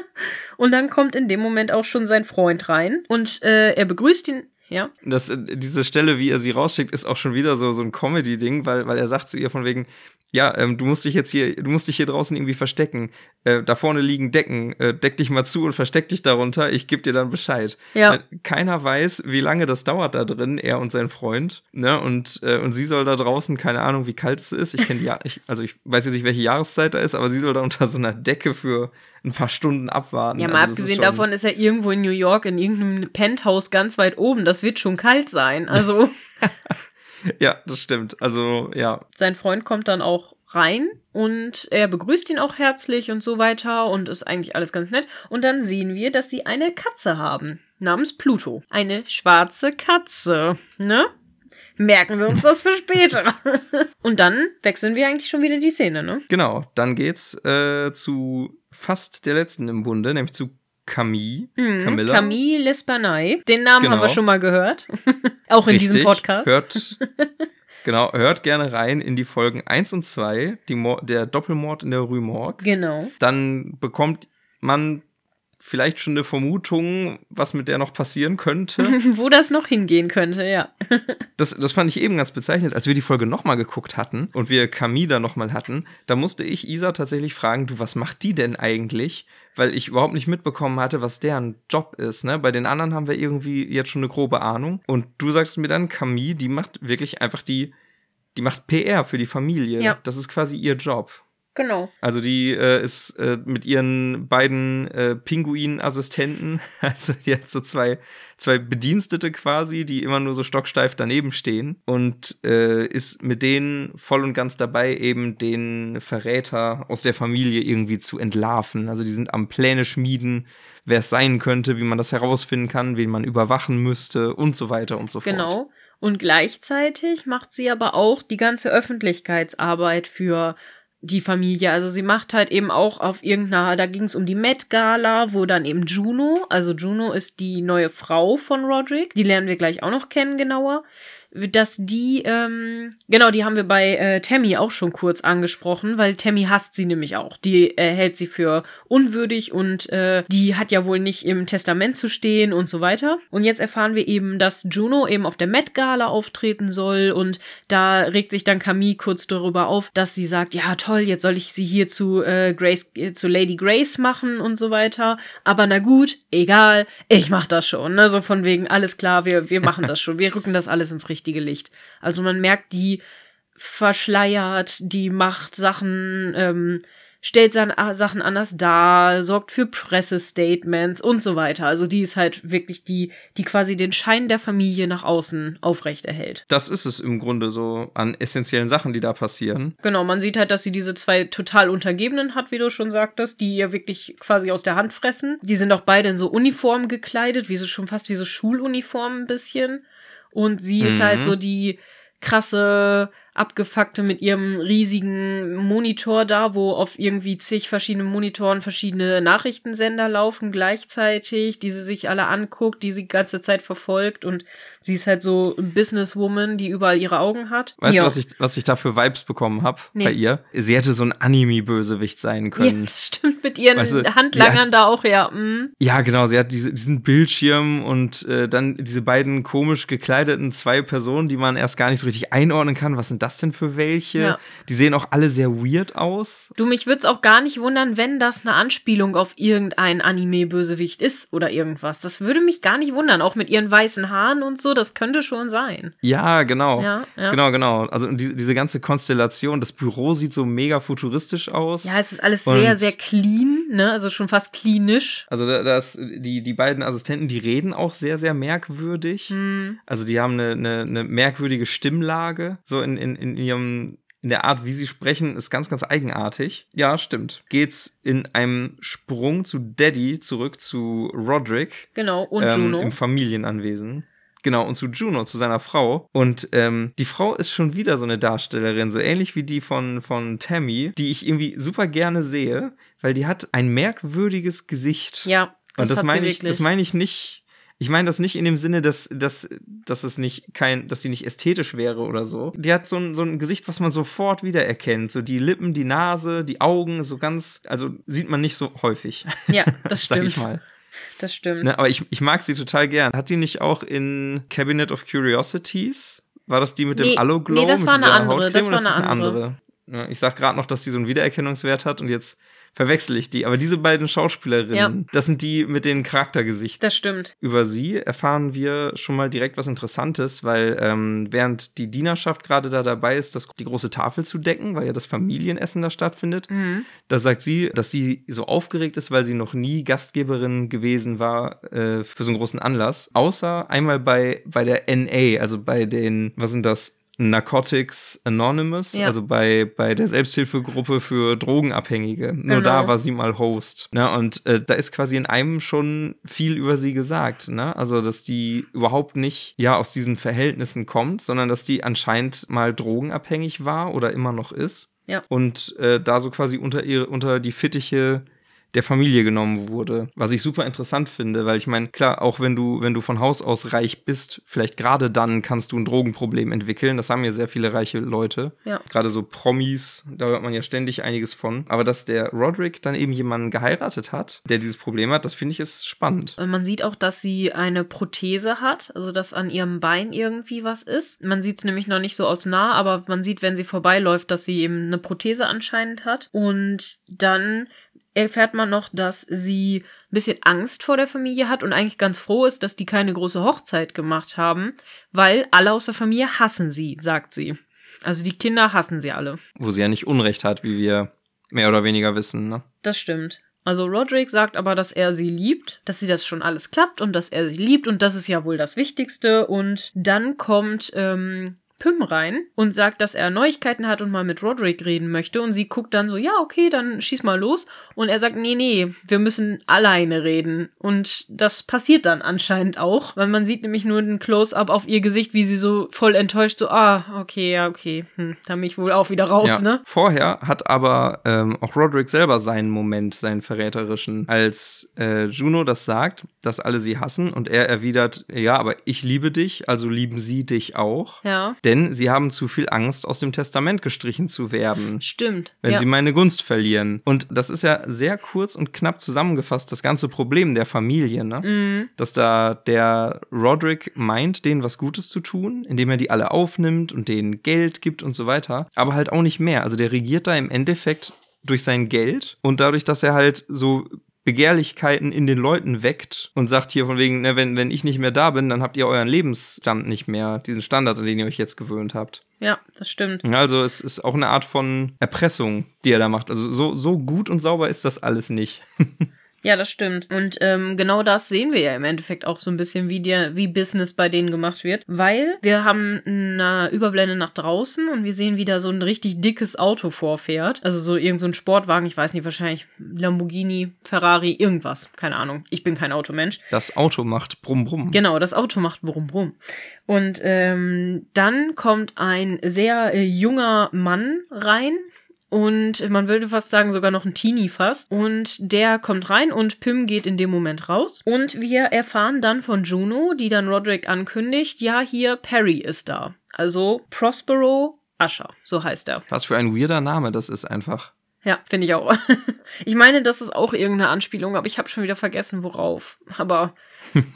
[laughs] und dann kommt in dem Moment auch schon sein Freund rein und äh, er begrüßt ihn. Ja, Das, äh, diese Stelle, wie er sie rausschickt, ist auch schon wieder so, so ein Comedy-Ding, weil, weil er sagt zu ihr von wegen, ja, ähm, du musst dich jetzt hier, du musst dich hier draußen irgendwie verstecken. Äh, da vorne liegen Decken. Äh, deck dich mal zu und versteck dich darunter. Ich geb dir dann Bescheid. Ja. Keiner weiß, wie lange das dauert da drin, er und sein Freund. Ne? Und, äh, und sie soll da draußen, keine Ahnung, wie kalt es ist. Ich kenne ja, ich, also ich weiß jetzt nicht, welche Jahreszeit da ist, aber sie soll da unter so einer Decke für ein paar Stunden abwarten. ja mal Also ist abgesehen schon- davon ist er irgendwo in New York in irgendeinem Penthouse ganz weit oben. Das wird schon kalt sein. Also [laughs] Ja, das stimmt. Also, ja, sein Freund kommt dann auch rein und er begrüßt ihn auch herzlich und so weiter und ist eigentlich alles ganz nett. Und dann sehen wir, dass sie eine Katze haben, namens Pluto. Eine schwarze Katze, ne? Merken wir uns das für später. [laughs] und dann wechseln wir eigentlich schon wieder die Szene, ne? Genau, dann geht's äh, zu fast der letzten im Bunde, nämlich zu Camille. Camilla. Mhm, Camille L'Espanaye. Den Namen haben wir Genau. schon mal gehört. [laughs] auch in Richtig. diesem Podcast. Hört, [laughs] genau, hört gerne rein in die Folgen 1 und 2, die der Doppelmord in der Rue Morgue. Genau. Dann bekommt man vielleicht schon eine Vermutung, was mit der noch passieren könnte. [laughs] Wo das noch hingehen könnte, ja. [laughs] Das, das fand ich eben ganz bezeichnend, als wir die Folge nochmal geguckt hatten und wir Camille da nochmal hatten, da musste ich Isa tatsächlich fragen, du, was macht die denn eigentlich? Weil ich überhaupt nicht mitbekommen hatte, was deren Job ist. Ne? Bei den anderen haben wir irgendwie jetzt schon eine grobe Ahnung. Und du sagst mir dann, Camille, die macht wirklich einfach die, die macht PR für die Familie. Ja. Das ist quasi ihr Job. Genau. Also die äh, ist äh, mit ihren beiden äh, Pinguin-Assistenten, [laughs] also die hat so zwei, zwei Bedienstete quasi, die immer nur so stocksteif daneben stehen und äh, ist mit denen voll und ganz dabei, eben den Verräter aus der Familie irgendwie zu entlarven. Also die sind am Pläne schmieden, wer es sein könnte, wie man das herausfinden kann, wen man überwachen müsste und so weiter und so fort. Genau. Und gleichzeitig macht sie aber auch die ganze Öffentlichkeitsarbeit für die Familie. Also sie macht halt eben auch auf irgendeiner, da ging es um die Met Gala, wo dann eben Juno, also Juno ist die neue Frau von Roderick, die lernen wir gleich auch noch kennen genauer dass die, ähm, genau, die haben wir bei äh, Tammy auch schon kurz angesprochen, weil Tammy hasst sie nämlich auch. Die äh, hält sie für unwürdig und äh, die hat ja wohl nicht im Testament zu stehen und so weiter. Und jetzt erfahren wir eben, dass Juno eben auf der Met Gala auftreten soll und da regt sich dann Camille kurz darüber auf, dass sie sagt, ja toll, jetzt soll ich sie hier zu äh, Grace, äh, zu Lady Grace machen und so weiter. Aber na gut, egal, ich mach das schon. Also von wegen, alles klar, wir, wir machen das schon. Wir rücken das alles ins richtige richtige Licht. Also man merkt, die verschleiert, die macht Sachen, ähm, stellt Sachen anders dar, sorgt für Pressestatements und so weiter. Also die ist halt wirklich die, die quasi den Schein der Familie nach außen aufrechterhält. Das ist es im Grunde so an essentiellen Sachen, die da passieren. Genau, man sieht halt, dass sie diese zwei total Untergebenen hat, wie du schon sagtest, die ihr wirklich quasi aus der Hand fressen. Die sind auch beide in so Uniform gekleidet, wie so schon fast wie so Schuluniformen ein bisschen. Und sie ist halt so mhm. die krasse abgefuckte mit ihrem riesigen Monitor da, wo auf irgendwie zig verschiedene Monitoren verschiedene Nachrichtensender laufen gleichzeitig, die sie sich alle anguckt, die sie die ganze Zeit verfolgt und sie ist halt so ein Businesswoman, die überall ihre Augen hat. Weißt ja. du, was ich, was ich da für Vibes bekommen habe nee. bei ihr? Sie hätte so ein Anime-Bösewicht sein können. Ja, das stimmt mit ihren weißt du, Handlangern hat, da auch, ja. Mm. Ja, genau, sie hat diese, diesen Bildschirm und äh, dann diese beiden komisch gekleideten zwei Personen, die man erst gar nicht so richtig einordnen kann. Was sind das denn für welche? Ja. Die sehen auch alle sehr weird aus. Du, mich würde es auch gar nicht wundern, wenn das eine Anspielung auf irgendein Anime-Bösewicht ist oder irgendwas. Das würde mich gar nicht wundern. Auch mit ihren weißen Haaren und so, das könnte schon sein. Ja, genau. Ja, ja. Genau, genau. Also die, diese ganze Konstellation, das Büro sieht so mega futuristisch aus. Ja, es ist alles und sehr, sehr clean, ne? Also schon fast klinisch. Also das, die, die beiden Assistenten, die reden auch sehr, sehr merkwürdig. Hm. Also die haben eine, eine, eine merkwürdige Stimmlage, so in, in, in ihrem in der Art, wie sie sprechen, ist ganz, ganz eigenartig. Ja, stimmt. Geht's in einem Sprung zu Daddy zurück zu Roderick. Genau, und ähm, Juno. Im Familienanwesen. Genau, und zu Juno, zu seiner Frau. Und ähm, die Frau ist schon wieder so eine Darstellerin, so ähnlich wie die von, von Tammy, die ich irgendwie super gerne sehe, weil die hat ein merkwürdiges Gesicht. Ja. Das und das meine ich, das meine ich nicht ich meine das nicht in dem Sinne, dass, dass, dass es nicht kein, dass sie nicht ästhetisch wäre oder so. Die hat so ein, so ein Gesicht, was man sofort wiedererkennt. So die Lippen, die Nase, die Augen, so ganz, also sieht man nicht so häufig. Ja, das stimmt. [laughs] Sag ich mal. Das stimmt. Ne, aber ich, ich mag sie total gern. Hat die nicht auch in Cabinet of Curiosities? War das die mit dem nee, Allo-Glow? Nee, das war eine andere. Das war eine andere. andere? Ne, ich sag gerade noch, dass die so einen Wiedererkennungswert hat und jetzt verwechsel ich die. Aber diese beiden Schauspielerinnen, ja. das sind die mit den Charaktergesichtern. Das stimmt. Über sie erfahren wir schon mal direkt was Interessantes, weil ähm, während die Dienerschaft gerade da dabei ist, das, die große Tafel zu decken, weil ja das Familienessen da stattfindet, mhm. da sagt sie, dass sie so aufgeregt ist, weil sie noch nie Gastgeberin gewesen war äh, für so einen großen Anlass. Außer einmal bei, bei der NA, also bei den, was sind das? Narcotics Anonymous, ja. also bei, bei der Selbsthilfegruppe für Drogenabhängige. Genau. Nur da war sie mal Host. Ne? Und äh, da ist quasi in einem schon viel über sie gesagt. Ne? Also, dass die überhaupt nicht ja aus diesen Verhältnissen kommt, sondern dass die anscheinend mal drogenabhängig war oder immer noch ist. Ja. Und äh, da so quasi unter, ihre, unter die Fittiche der Familie genommen wurde. Was ich super interessant finde, weil ich meine, klar, auch wenn du, wenn du von Haus aus reich bist, vielleicht gerade dann kannst du ein Drogenproblem entwickeln. Das haben ja sehr viele reiche Leute. Ja. Gerade so Promis, da hört man ja ständig einiges von. Aber dass der Roderick dann eben jemanden geheiratet hat, der dieses Problem hat, das finde ich ist spannend. Man sieht auch, dass sie eine Prothese hat, also dass an ihrem Bein irgendwie was ist. Man sieht es nämlich noch nicht so aus nah, aber man sieht, wenn sie vorbeiläuft, dass sie eben eine Prothese anscheinend hat. Und dann erfährt man noch, dass sie ein bisschen Angst vor der Familie hat und eigentlich ganz froh ist, dass die keine große Hochzeit gemacht haben, weil alle aus der Familie hassen sie, sagt sie. Also die Kinder hassen sie alle. Wo sie ja nicht Unrecht hat, wie wir mehr oder weniger wissen, ne? Das stimmt. Also Roderick sagt aber, dass er sie liebt, dass sie das schon alles klappt und dass er sie liebt und das ist ja wohl das Wichtigste. Und dann kommt ähm, Pym rein und sagt, dass er Neuigkeiten hat und mal mit Roderick reden möchte. Und sie guckt dann so, ja, okay, dann schieß mal los. Und er sagt, nee, nee, wir müssen alleine reden. Und das passiert dann anscheinend auch, weil man sieht nämlich nur den Close-up auf ihr Gesicht, wie sie so voll enttäuscht, so, ah, okay, ja, okay, hm, da bin ich wohl auch wieder raus, ja. ne? Vorher hat aber ähm, auch Roderick selber seinen Moment, seinen verräterischen, als äh, Juno das sagt, dass alle sie hassen und er erwidert, ja, aber ich liebe dich, also lieben sie dich auch. Ja denn sie haben zu viel Angst, aus dem Testament gestrichen zu werden. Stimmt. Wenn ja. sie meine Gunst verlieren. Und das ist ja sehr kurz und knapp zusammengefasst, das ganze Problem der Familie, ne? Mhm. Dass da der Roderick meint, denen was Gutes zu tun, indem er die alle aufnimmt und denen Geld gibt und so weiter. Aber halt auch nicht mehr. Also der regiert da im Endeffekt durch sein Geld und dadurch, dass er halt so Begehrlichkeiten in den Leuten weckt und sagt hier von wegen, ne, wenn, wenn ich nicht mehr da bin, dann habt ihr euren Lebensstand nicht mehr, diesen Standard, an den ihr euch jetzt gewöhnt habt. Ja, das stimmt. Also es ist auch eine Art von Erpressung, die er da macht. Also so, so gut und sauber ist das alles nicht. [laughs] Ja, das stimmt. Und ähm, genau das sehen wir ja im Endeffekt auch so ein bisschen, wie der, wie Business bei denen gemacht wird. Weil wir haben eine Überblende nach draußen und wir sehen, wie da so ein richtig dickes Auto vorfährt. Also so irgend so ein Sportwagen, ich weiß nicht, wahrscheinlich Lamborghini, Ferrari, irgendwas. Keine Ahnung. Ich bin kein Automensch. Das Auto macht Brumm Brumm. Genau, das Auto macht Brumm Brumm. Und ähm, dann kommt ein sehr äh, junger Mann rein, und man würde fast sagen, sogar noch ein Teenie fast. Und der kommt rein und Pym geht in dem Moment raus. Und wir erfahren dann von Juno, die dann Roderick ankündigt, ja, hier Perry ist da. Also Prospero Usher, so heißt er. Was für ein weirder Name das ist einfach. Ja, finde ich auch. [laughs] Ich meine, das ist auch irgendeine Anspielung, aber ich habe schon wieder vergessen, worauf. Aber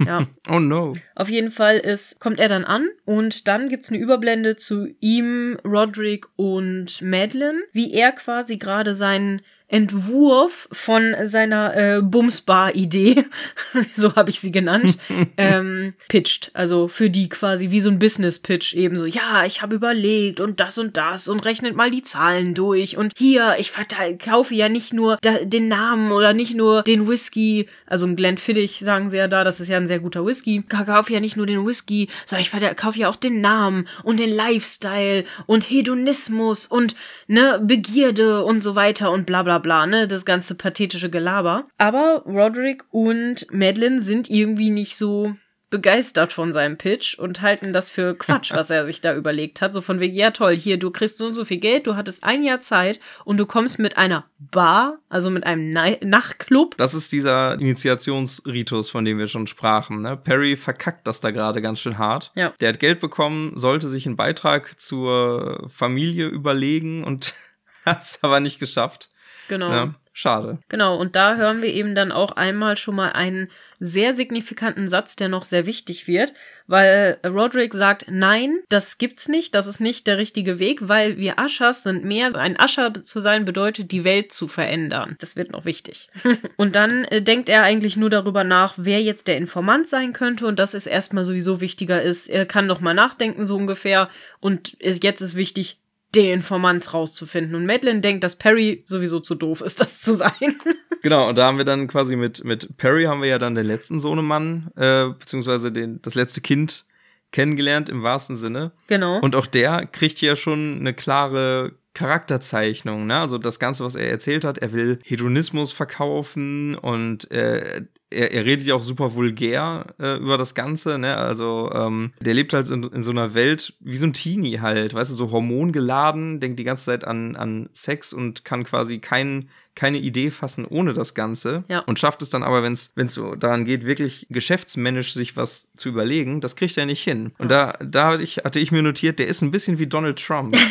ja. [laughs] oh no. Auf jeden Fall ist, kommt er dann an und dann gibt es eine Überblende zu ihm, Roderick und Madeline, wie er quasi gerade seinen Entwurf von seiner äh, Bumsbar-Idee, [laughs] so habe ich sie genannt, [laughs] ähm, pitcht. Also für die quasi wie so ein Business-Pitch eben so, ja, ich habe überlegt und das und das und rechnet mal die Zahlen durch und hier, ich kaufe ja nicht nur da, den Namen oder nicht nur den Whisky, also ein Glenfiddich sagen sie ja da, das ist ja ein sehr guter Whisky, kaufe ja nicht nur den Whisky, sondern ich kaufe ja auch den Namen und den Lifestyle und Hedonismus und ne, Begierde und so weiter und bla bla bla, ne, das ganze pathetische Gelaber. Aber Roderick und Madeline sind irgendwie nicht so begeistert von seinem Pitch und halten das für Quatsch, [laughs] was er sich da überlegt hat. So von wegen, ja toll, hier, du kriegst so und so viel Geld, du hattest ein Jahr Zeit und du kommst mit einer Bar, also mit einem Na Nachtclub. Das ist dieser Initiationsritus, von dem wir schon sprachen. Ne? Perry verkackt das da gerade ganz schön hart. Ja. Der hat Geld bekommen, sollte sich einen Beitrag zur Familie überlegen und [laughs] hat es aber nicht geschafft. Genau. Ja, schade. Genau, und da hören wir eben dann auch einmal schon mal einen sehr signifikanten Satz, der noch sehr wichtig wird, weil Roderick sagt, nein, das gibt's nicht, das ist nicht der richtige Weg, weil wir Aschers sind mehr, ein Ascher zu sein bedeutet, die Welt zu verändern. Das wird noch wichtig. [laughs] und dann äh, denkt er eigentlich nur darüber nach, wer jetzt der Informant sein könnte und dass es erstmal sowieso wichtiger ist. Er kann noch mal nachdenken, so ungefähr. Und jetzt ist wichtig, den Informant rauszufinden. Und Madeline denkt, dass Perry sowieso zu doof ist, das zu sein. [laughs] genau, und da haben wir dann quasi mit, mit Perry haben wir ja dann den letzten Sohnemann, äh, beziehungsweise den, das letzte Kind kennengelernt im wahrsten Sinne. Genau. Und auch der kriegt hier schon eine klare Charakterzeichnung, ne? Also das Ganze, was er erzählt hat, er will Hedonismus verkaufen und äh, er, er redet ja auch super vulgär äh, über das Ganze, ne? Also ähm, der lebt halt in, in so einer Welt wie so ein Teenie halt, weißt du, so hormongeladen, denkt die ganze Zeit an, an Sex und kann quasi keinen keine Idee fassen ohne das Ganze ja. und schafft es dann aber, wenn es so daran geht, wirklich geschäftsmännisch sich was zu überlegen, das kriegt er nicht hin. Und da, da hatte ich, hatte ich mir notiert, der ist ein bisschen wie Donald Trump. [laughs]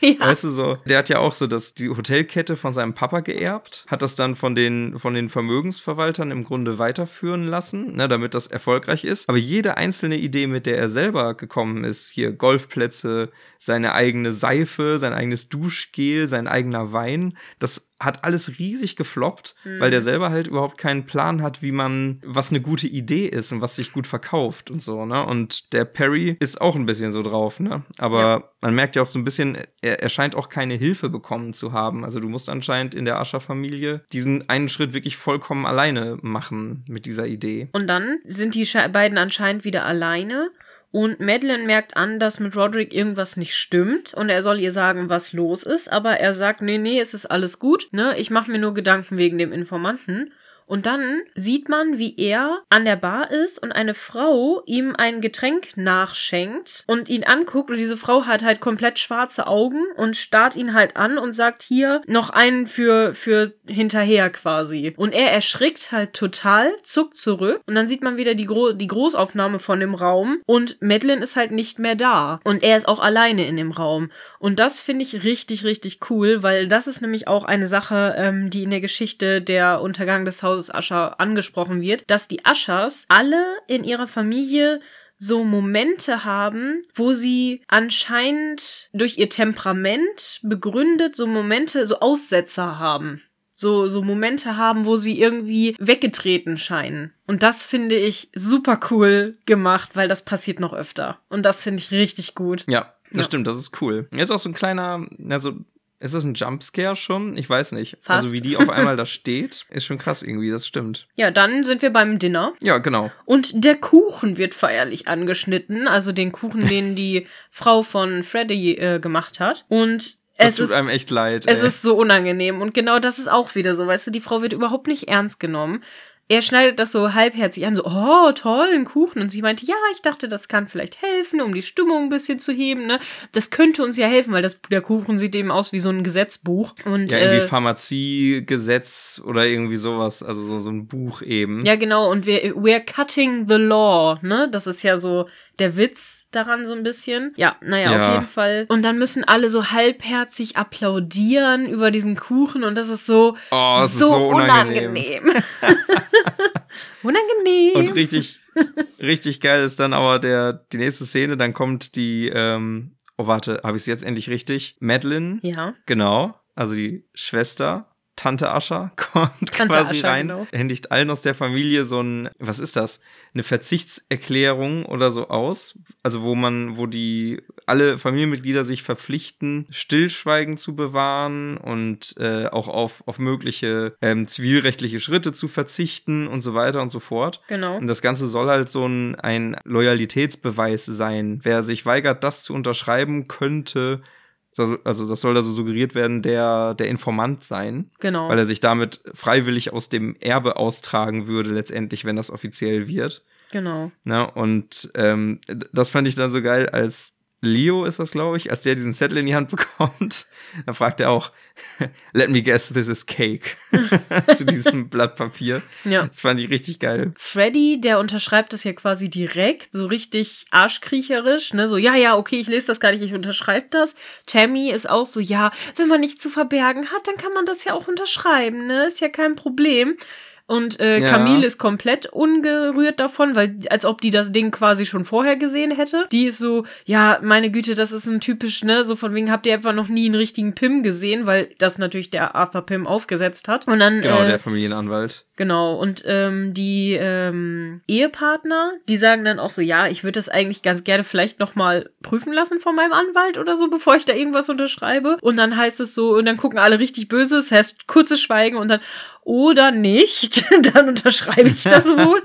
[laughs] Ja. Weißt du so, der hat ja auch so das, die Hotelkette von seinem Papa geerbt, hat das dann von den, von den Vermögensverwaltern im Grunde weiterführen lassen, ne, damit das erfolgreich ist. Aber jede einzelne Idee, mit der er selber gekommen ist, hier Golfplätze, seine eigene Seife, sein eigenes Duschgel, sein eigener Wein, das hat alles riesig gefloppt, mhm. weil der selber halt überhaupt keinen Plan hat, wie man, was eine gute Idee ist und was sich gut verkauft und so, ne? Und der Perry ist auch ein bisschen so drauf, ne? Aber ja. man merkt ja auch so ein bisschen, er, er scheint auch keine Hilfe bekommen zu haben. Also du musst anscheinend in der Ascher-Familie diesen einen Schritt wirklich vollkommen alleine machen mit dieser Idee. Und dann sind die beiden anscheinend wieder alleine. Und Madeline merkt an, dass mit Roderick irgendwas nicht stimmt und er soll ihr sagen, was los ist, aber er sagt, nee, nee, es ist alles gut, ne? Ich mache mir nur Gedanken wegen dem Informanten. Und dann sieht man, wie er an der Bar ist und eine Frau ihm ein Getränk nachschenkt und ihn anguckt. Und diese Frau hat halt komplett schwarze Augen und starrt ihn halt an und sagt hier noch einen für, für hinterher quasi. Und er erschrickt halt total, zuckt zurück und dann sieht man wieder die, Gro die Großaufnahme von dem Raum und Madeline ist halt nicht mehr da. Und er ist auch alleine in dem Raum. Und das finde ich richtig, richtig cool, weil das ist nämlich auch eine Sache, ähm, die in der Geschichte der Untergang des Hauses Hauses Ascher angesprochen wird, dass die Aschers alle in ihrer Familie so Momente haben, wo sie anscheinend durch ihr Temperament begründet so Momente, so Aussetzer haben. So, so Momente haben, wo sie irgendwie weggetreten scheinen. Und das finde ich super cool gemacht, weil das passiert noch öfter. Und das finde ich richtig gut. Ja, das ja. stimmt, das ist cool. Er ist auch so ein kleiner, also ist das ein Jumpscare schon? Ich weiß nicht. Also Fast. Also wie die auf einmal [laughs] da steht, ist schon krass irgendwie, das stimmt. Ja, dann sind wir beim Dinner. Ja, genau. Und der Kuchen wird feierlich angeschnitten, also den Kuchen, den [laughs] die Frau von Freddy äh, gemacht hat. Und das es tut ist, einem echt leid. Es ist so unangenehm. Und genau das ist auch wieder so, weißt du, die Frau wird überhaupt nicht ernst genommen er schneidet das so halbherzig an, so, oh, toll, ein Kuchen. Und sie meinte, ja, ich dachte, das kann vielleicht helfen, um die Stimmung ein bisschen zu heben, ne? Das könnte uns ja helfen, weil das, der Kuchen sieht eben aus wie so ein Gesetzbuch. Und, ja, irgendwie äh, Pharmaziegesetz oder irgendwie sowas, also so, so ein Buch eben. Ja, genau, und wir, we're cutting the law, ne? Das ist ja so der Witz daran so ein bisschen. Ja, naja, ja. auf jeden Fall. Und dann müssen alle so halbherzig applaudieren über diesen Kuchen und das ist so, oh, das so, ist so unangenehm. unangenehm. [laughs] unangenehm. Und richtig, richtig geil ist dann aber der, die nächste Szene, dann kommt die, ähm, oh warte, habe ich es jetzt endlich richtig? Madeline. Ja. Genau. Also die Schwester Tante Ascher [laughs] kommt Tante quasi Ascher, rein, genau. händigt allen aus der Familie so ein, was ist das? Eine Verzichtserklärung oder so aus. Also wo man, wo die alle Familienmitglieder sich verpflichten, Stillschweigen zu bewahren und äh, auch auf, auf mögliche ähm, zivilrechtliche Schritte zu verzichten und so weiter und so fort. Genau. Und das Ganze soll halt so ein, ein Loyalitätsbeweis sein. Wer sich weigert, das zu unterschreiben, könnte also das soll da so suggeriert werden, der, der Informant sein. Genau. Weil er sich damit freiwillig aus dem Erbe austragen würde, letztendlich, wenn das offiziell wird. Genau. Na, und ähm, das fand ich dann so geil, als Leo ist das, glaube ich, als der diesen Zettel in die Hand bekommt, [laughs] da fragt er auch, [laughs] let me guess, this is cake. [laughs] Zu diesem Blatt Papier. Ja. Das fand ich richtig geil. Freddy, der unterschreibt das ja quasi direkt, so richtig arschkriecherisch, ne, so, ja, ja, okay, ich lese das gar nicht, ich unterschreibe das. Tammy ist auch so, ja, wenn man nichts zu verbergen hat, dann kann man das ja auch unterschreiben, ne, ist ja kein Problem. Und äh, ja. Camille ist komplett ungerührt davon, weil als ob die das Ding quasi schon vorher gesehen hätte. Die ist so, ja, meine Güte, das ist ein typisch, ne, so von wegen habt ihr einfach noch nie einen richtigen Pim gesehen, weil das natürlich der Arthur Pim aufgesetzt hat. Und dann genau äh, der Familienanwalt. Genau, und ähm, die ähm, Ehepartner, die sagen dann auch so, ja, ich würde das eigentlich ganz gerne vielleicht nochmal prüfen lassen von meinem Anwalt oder so, bevor ich da irgendwas unterschreibe. Und dann heißt es so, und dann gucken alle richtig böse, es heißt kurzes Schweigen und dann, oder nicht, [laughs] dann unterschreibe ich das wohl.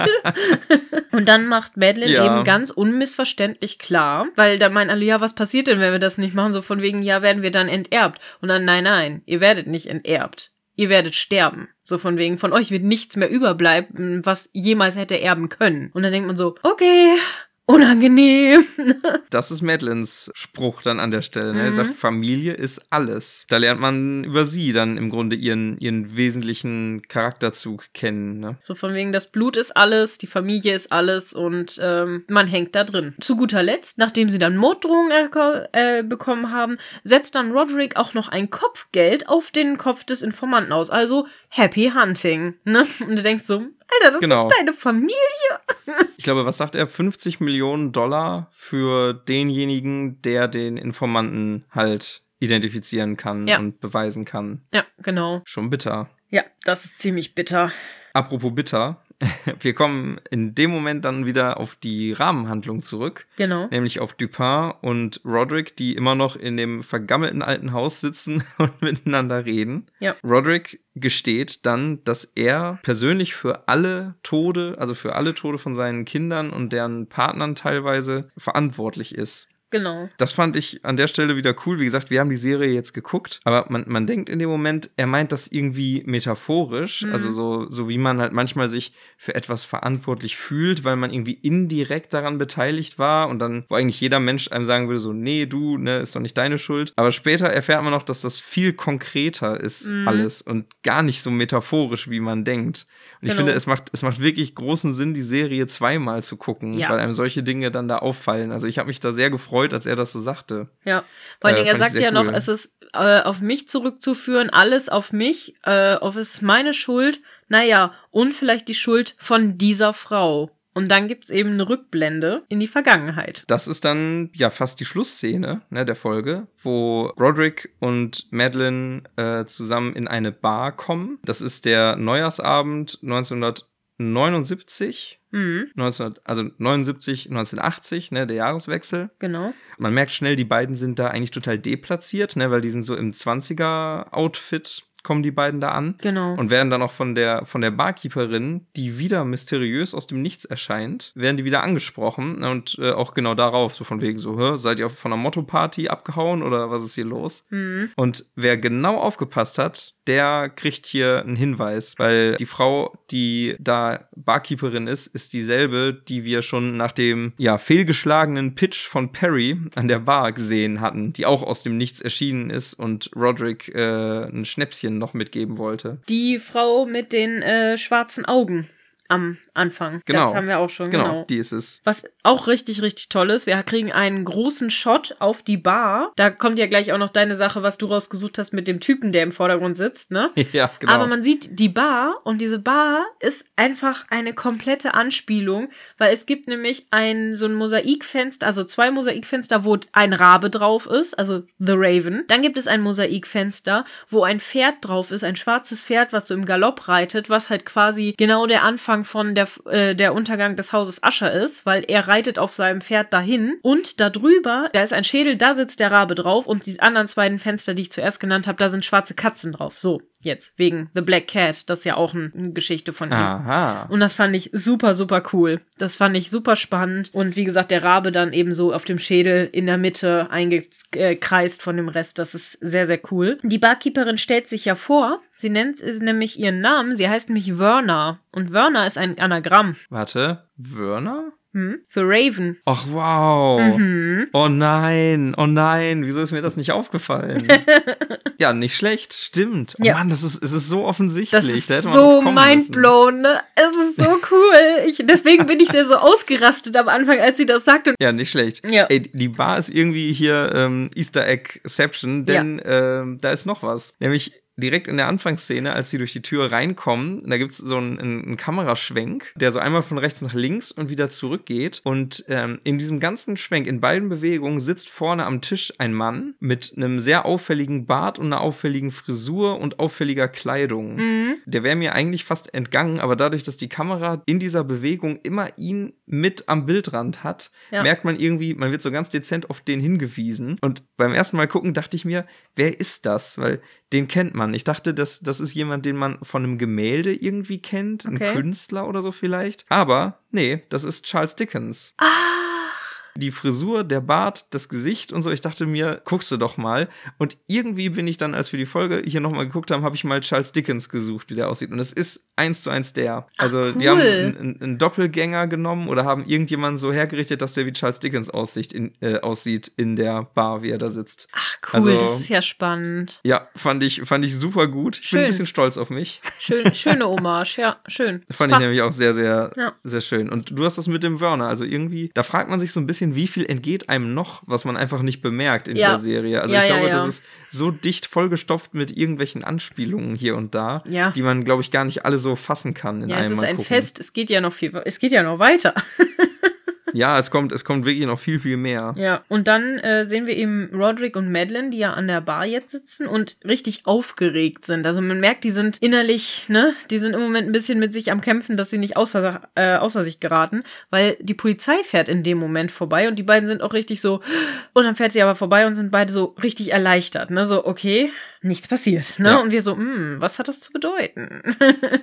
[laughs] und dann macht Madeline ja. eben ganz unmissverständlich klar, weil da meinen alle, ja, was passiert denn, wenn wir das nicht machen? So von wegen, ja, werden wir dann enterbt. Und dann, nein, nein, ihr werdet nicht enterbt ihr werdet sterben. So von wegen, von euch wird nichts mehr überbleiben, was jemals hätte erben können. Und dann denkt man so, okay, unangenehm. [laughs] das ist Madelines Spruch dann an der Stelle. Ne? Mhm. Er sagt, Familie ist alles. Da lernt man über sie dann im Grunde ihren, ihren wesentlichen Charakterzug kennen. Ne? So von wegen, das Blut ist alles, die Familie ist alles und ähm, man hängt da drin. Zu guter Letzt, nachdem sie dann Morddrohungen äh, bekommen haben, setzt dann Roderick auch noch ein Kopfgeld auf den Kopf des Informanten aus. Also Happy Hunting. Ne? Und du denkst so, Alter, das genau. ist deine Familie. [laughs] ich glaube, was sagt er? 50 Millionen Dollar für denjenigen, der den Informanten halt identifizieren kann Ja. und beweisen kann. Ja, genau. Schon bitter. Ja, das ist ziemlich bitter. Apropos bitter, [laughs] wir kommen in dem Moment dann wieder auf die Rahmenhandlung zurück, Genau. nämlich auf Dupin und Roderick, die immer noch in dem vergammelten alten Haus sitzen [laughs] und miteinander reden. Ja. Roderick gesteht dann, dass er persönlich für alle Tode, also für alle Tode von seinen Kindern und deren Partnern teilweise verantwortlich ist. Genau. Das fand ich an der Stelle wieder cool. Wie gesagt, wir haben die Serie jetzt geguckt, aber man, man denkt in dem Moment, er meint das irgendwie metaphorisch. Also so, so wie man halt manchmal sich für etwas verantwortlich fühlt, weil man irgendwie indirekt daran beteiligt war und dann, wo eigentlich jeder Mensch einem sagen würde, so, nee, du, ne, ist doch nicht deine Schuld. Aber später erfährt man noch, dass das viel konkreter ist, alles und gar nicht so metaphorisch, wie man denkt. Und ich Genau. finde, es macht, es macht wirklich großen Sinn, die Serie zweimal zu gucken, Ja. weil einem solche Dinge dann da auffallen. Also ich habe mich da sehr gefreut, als er das so sagte. Ja. Vor allen Äh, Dingen, er fand ich sagt ja noch, cool. es ist äh, auf mich zurückzuführen, alles auf mich, äh, auf es ist meine Schuld. Naja, und vielleicht die Schuld von dieser Frau. Und dann gibt's eben eine Rückblende in die Vergangenheit. Das ist dann ja fast die Schlussszene ne, der Folge, wo Roderick und Madeline äh, zusammen in eine Bar kommen. Das ist der Neujahrsabend 1979. Mhm, 1900, also 79, 1980, ne, der Jahreswechsel. genau. Man merkt schnell, die beiden sind da eigentlich total deplatziert, ne, weil die sind so im 20er-Outfit, kommen die beiden da an. Genau. Und werden dann auch von der, von der Barkeeperin, die wieder mysteriös aus dem Nichts erscheint, werden die wieder angesprochen. Und äh, auch genau darauf, so von wegen so, Hä, seid ihr von einer Motto-Party abgehauen oder was ist hier los? Mhm. Und wer genau aufgepasst hat, der kriegt hier einen Hinweis, weil die Frau, die da Barkeeperin ist, ist dieselbe, die wir schon nach dem ja fehlgeschlagenen Pitch von Perry an der Bar gesehen hatten, die auch aus dem Nichts erschienen ist und Roderick äh, ein Schnäpschen noch mitgeben wollte. Die Frau mit den äh, schwarzen Augen am Anfang. Genau. Das haben wir auch schon, Genau, genau. die ist es. Was auch richtig, richtig toll ist, wir kriegen einen großen Shot auf die Bar. Da kommt ja gleich auch noch deine Sache, was du rausgesucht hast mit dem Typen, der im Vordergrund sitzt, ne? [laughs] Ja, genau. Aber man sieht die Bar und diese Bar ist einfach eine komplette Anspielung, weil es gibt nämlich ein so ein Mosaikfenster, also zwei Mosaikfenster, wo ein Rabe drauf ist, also The Raven. Dann gibt es ein Mosaikfenster, wo ein Pferd drauf ist, ein schwarzes Pferd, was so im Galopp reitet, was halt quasi genau der Anfang von der äh, der Untergang des Hauses Ascher ist, weil er reitet auf seinem Pferd dahin und da drüber, da ist ein Schädel, da sitzt der Rabe drauf und die anderen beiden Fenster, die ich zuerst genannt habe, da sind schwarze Katzen drauf. So, jetzt wegen The Black Cat, das ist ja auch ein, eine Geschichte von ihm. Aha. Und das fand ich super, super cool. Das fand ich super spannend. Und wie gesagt, der Rabe dann eben so auf dem Schädel in der Mitte eingekreist von dem Rest. Das ist sehr, sehr cool. Die Barkeeperin stellt sich ja vor. Sie nennt es nämlich ihren Namen. Sie heißt nämlich Werner. Und Werner ist ein Anagramm. Warte, Werner? Hm? Für Raven. Ach, wow. Mhm. Oh nein, oh nein, wieso ist mir das nicht aufgefallen? [laughs] ja, nicht schlecht, stimmt. Oh Ja. Mann, das ist, es ist so offensichtlich. Das ist Da so mindblown, ne? Es ist so [laughs] cool. Ich, deswegen bin ich sehr so ausgerastet am Anfang, als sie das sagte. Ja, nicht schlecht. Ja. Ey, die Bar ist irgendwie hier ähm, Easter Egg-Ception, denn ähm, da ist noch was. Nämlich direkt in der Anfangsszene, als sie durch die Tür reinkommen, da gibt's so einen, einen, einen Kameraschwenk, der so einmal von rechts nach links und wieder zurückgeht. Und ähm, in diesem ganzen Schwenk, in beiden Bewegungen, sitzt vorne am Tisch ein Mann mit einem sehr auffälligen Bart und einer auffälligen Frisur und auffälliger Kleidung. Mhm. Der wäre mir eigentlich fast entgangen, aber dadurch, dass die Kamera in dieser Bewegung immer ihn mit am Bildrand hat, Ja. merkt man irgendwie, man wird so ganz dezent auf den hingewiesen. Und beim ersten Mal gucken dachte ich mir, wer ist das? Weil den kennt man. Ich dachte, das, das ist jemand, den man von einem Gemälde irgendwie kennt, ein Okay. Künstler oder so vielleicht. Aber nee, das ist Charles Dickens. Ach, Die Frisur, der Bart, das Gesicht und so. Ich dachte mir, guckst du doch mal. Und irgendwie bin ich dann, als wir die Folge hier nochmal geguckt haben, habe ich mal Charles Dickens gesucht, wie der aussieht. Und es ist eins zu eins der. Also die haben cool. einen, einen- einen Doppelgänger genommen oder haben irgendjemanden so hergerichtet, dass der wie Charles Dickens aussieht in, äh, aussieht in der Bar, wie er da sitzt. ach cool, Also- das ist ja spannend. Ja, fand ich, fand ich super gut. Ich bin Schön. ein bisschen stolz auf mich. Schön, schöne Hommage, ja, schön. [laughs] Fand Passt. ich nämlich auch sehr, sehr, Ja. sehr schön. Und du hast das mit dem Werner. Also irgendwie, da fragt man sich so ein bisschen, wie viel entgeht einem noch, was man einfach nicht bemerkt in Ja. dieser Serie. Also Ja, ich ja, glaube, das ist so dicht vollgestopft mit irgendwelchen Anspielungen hier und da, die man, glaube ich, gar nicht alle so fassen kann in Ja, einem es ist ein gucken. Fest, es geht ja noch viel, es geht ja noch weiter. [laughs] ja, es kommt, es kommt wirklich noch viel, viel mehr. Ja, und dann äh, sehen wir eben Roderick und Madeline, die ja an der Bar jetzt sitzen und richtig aufgeregt sind. Also man merkt, die sind innerlich, ne, die sind im Moment ein bisschen mit sich am Kämpfen, dass sie nicht außer, äh, außer sich geraten, weil die Polizei fährt in dem Moment vorbei und die beiden sind auch richtig so, und dann fährt sie aber vorbei und sind beide so richtig erleichtert, ne, so, okay, nichts passiert, ne, ja. und wir so, hm, was hat das zu bedeuten?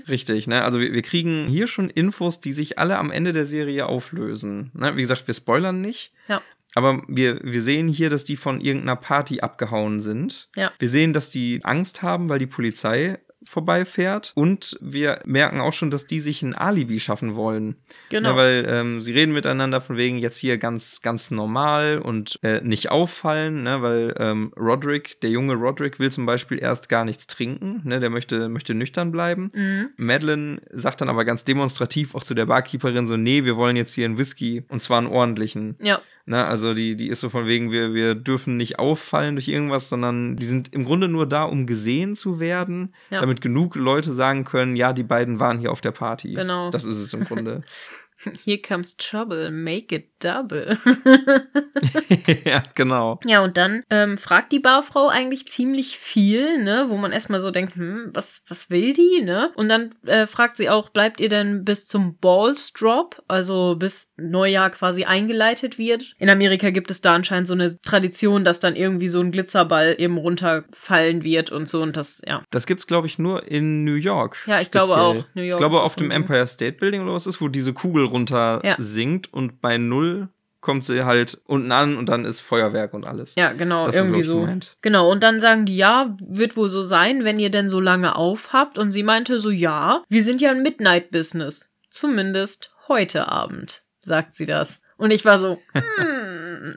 richtig, ne, also wir, wir kriegen hier schon Infos, die sich alle am Ende der Serie auflösen. Ne? Wie gesagt, wir spoilern nicht. Ja. Aber wir, wir sehen hier, dass die von irgendeiner Party abgehauen sind. Ja. Wir sehen, dass die Angst haben, weil die Polizei vorbeifährt. Und wir merken auch schon, dass die sich ein Alibi schaffen wollen. Genau. Ja, weil ähm, sie reden miteinander von wegen jetzt hier ganz, ganz normal und äh, nicht auffallen, ne? weil ähm, Roderick, der junge Roderick, will zum Beispiel erst gar nichts trinken. Ne? Der möchte, möchte nüchtern bleiben. Mhm. Madeline sagt dann aber ganz demonstrativ auch zu der Barkeeperin so, nee, wir wollen jetzt hier einen Whisky und zwar einen ordentlichen. Ja. Ne, also die, die ist so von wegen, wir, wir dürfen nicht auffallen durch irgendwas, sondern die sind im Grunde nur da, um gesehen zu werden, Ja. damit genug Leute sagen können, ja, die beiden waren hier auf der Party. Genau. Das ist es im Grunde. [laughs] [laughs] Here comes trouble, make it double. [laughs] ja, genau. Ja, und dann ähm, fragt die Barfrau eigentlich ziemlich viel, ne, wo man erstmal so denkt, hm, was, was will die, ne? Und dann äh, fragt sie auch, bleibt ihr denn bis zum Balls Drop, also bis Neujahr quasi eingeleitet wird? In Amerika gibt es da anscheinend so eine Tradition, dass dann irgendwie so ein Glitzerball eben runterfallen wird und so und das, ja. Das gibt's, glaube ich, nur in New York. Ja, ich glaube auch. New York ich glaube, auf dem. Empire State Building oder was ist, wo diese Kugel runter Ja. sinkt und bei Null kommt sie halt unten an und dann ist Feuerwerk und alles. Ja, genau, Das irgendwie so. gemeint. Genau, und dann sagen die, ja, wird wohl so sein, wenn ihr denn so lange aufhabt. Und sie meinte so, ja, wir sind ja ein Midnight-Business. Zumindest heute Abend, sagt sie das. Und ich war so, [laughs] hm.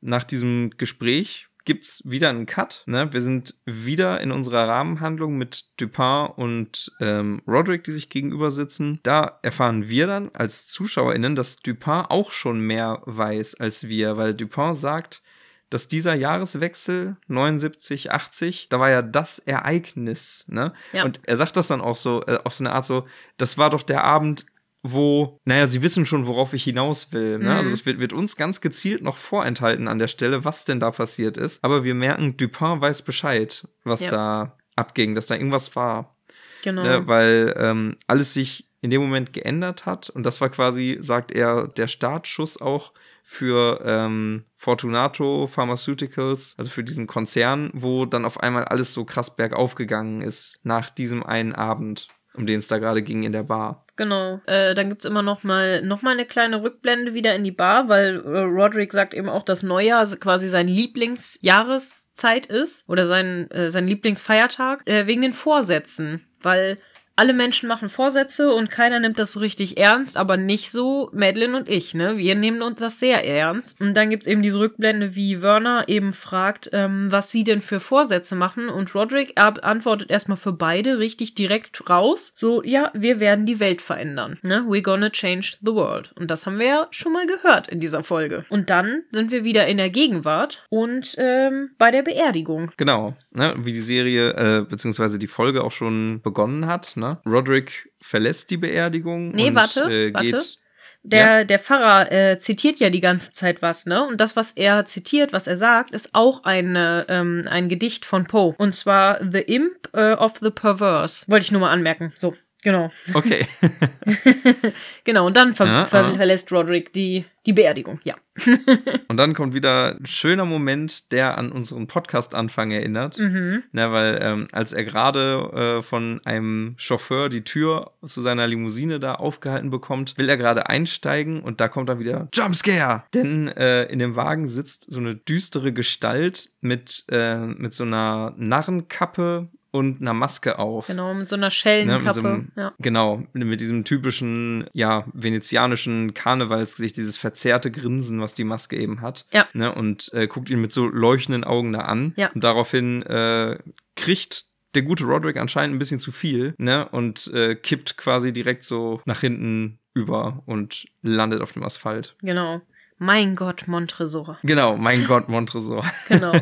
Nach diesem Gespräch gibt's wieder einen Cut. Ne? Wir sind wieder in unserer Rahmenhandlung mit Dupin und ähm, Roderick, die sich gegenüber sitzen. Da erfahren wir dann als ZuschauerInnen, dass Dupin auch schon mehr weiß als wir, weil Dupin sagt, dass dieser Jahreswechsel 79, 80, da war ja das Ereignis, ne? Ja. Und er sagt das dann auch so, äh, auf so eine Art so, das war doch der Abend, wo, naja, sie wissen schon, worauf ich hinaus will. Ne? Mhm. Also es wird, wird uns ganz gezielt noch vorenthalten an der Stelle, was denn da passiert ist. Aber wir merken, Dupin weiß Bescheid, was Ja. da abging, dass da irgendwas war. genau. Ne? Weil ähm, alles sich in dem Moment geändert hat. Und das war quasi, sagt er, der Startschuss auch für ähm, Fortunato Pharmaceuticals, also für diesen Konzern, wo dann auf einmal alles so krass bergauf gegangen ist nach diesem einen Abend, um den es da gerade ging in der Bar. Genau. Äh, dann gibt's immer noch mal, noch mal eine kleine Rückblende wieder in die Bar, weil äh, Roderick sagt eben auch, dass Neujahr quasi sein Lieblingsjahreszeit ist oder sein, äh, sein Lieblingsfeiertag, äh, wegen den Vorsätzen. Weil alle Menschen machen Vorsätze und keiner nimmt das so richtig ernst, aber nicht so Madeline und ich, ne? Wir nehmen uns das sehr ernst. Und dann gibt's eben diese Rückblende, wie Werner eben fragt, ähm, was sie denn für Vorsätze machen. Und Roderick antwortet erstmal für beide richtig direkt raus. So, ja, wir werden die Welt verändern. Ne? We're gonna change the world. Und das haben wir ja schon mal gehört in dieser Folge. Und dann sind wir wieder in der Gegenwart und ähm, bei der Beerdigung. Genau, ne? wie die Serie äh, beziehungsweise die Folge auch schon begonnen hat. Ne? Roderick verlässt die Beerdigung Nee, und warte, äh, warte. geht Der, der Pfarrer äh, zitiert ja die ganze Zeit was, ne? Und das, was er zitiert, was er sagt, ist auch eine, ähm, ein Gedicht von Poe. Und zwar The Imp äh, of the Perverse. Wollte ich nur mal anmerken. So, genau. Okay. [laughs] Genau, und dann ver Ja, ver ah. verlässt Roderick die, die Beerdigung, ja. [laughs] Und dann kommt wieder ein schöner Moment, der an unseren Podcast-Anfang erinnert. Mhm. Ne, weil ähm, als er gerade äh, von einem Chauffeur die Tür zu seiner Limousine da aufgehalten bekommt, will er gerade einsteigen und da kommt dann wieder Jumpscare! Denn äh, in dem Wagen sitzt so eine düstere Gestalt mit, äh, mit so einer Narrenkappe und einer Maske auf. Genau, mit so einer Ne, Schellenkappe. mit so einem, ja. Genau, mit diesem typischen, ja, venezianischen Karnevalsgesicht, dieses verzerrte Grinsen, was die Maske eben hat. Ja. Ne, und äh, guckt ihn mit so leuchtenden Augen da an. Ja. Und daraufhin äh, kriegt der gute Roderick anscheinend ein bisschen zu viel, ne? Und äh, kippt quasi direkt so nach hinten über und landet auf dem Asphalt. Genau. Mein Gott, Montresor. Genau, mein Gott, Montresor. [laughs] Genau.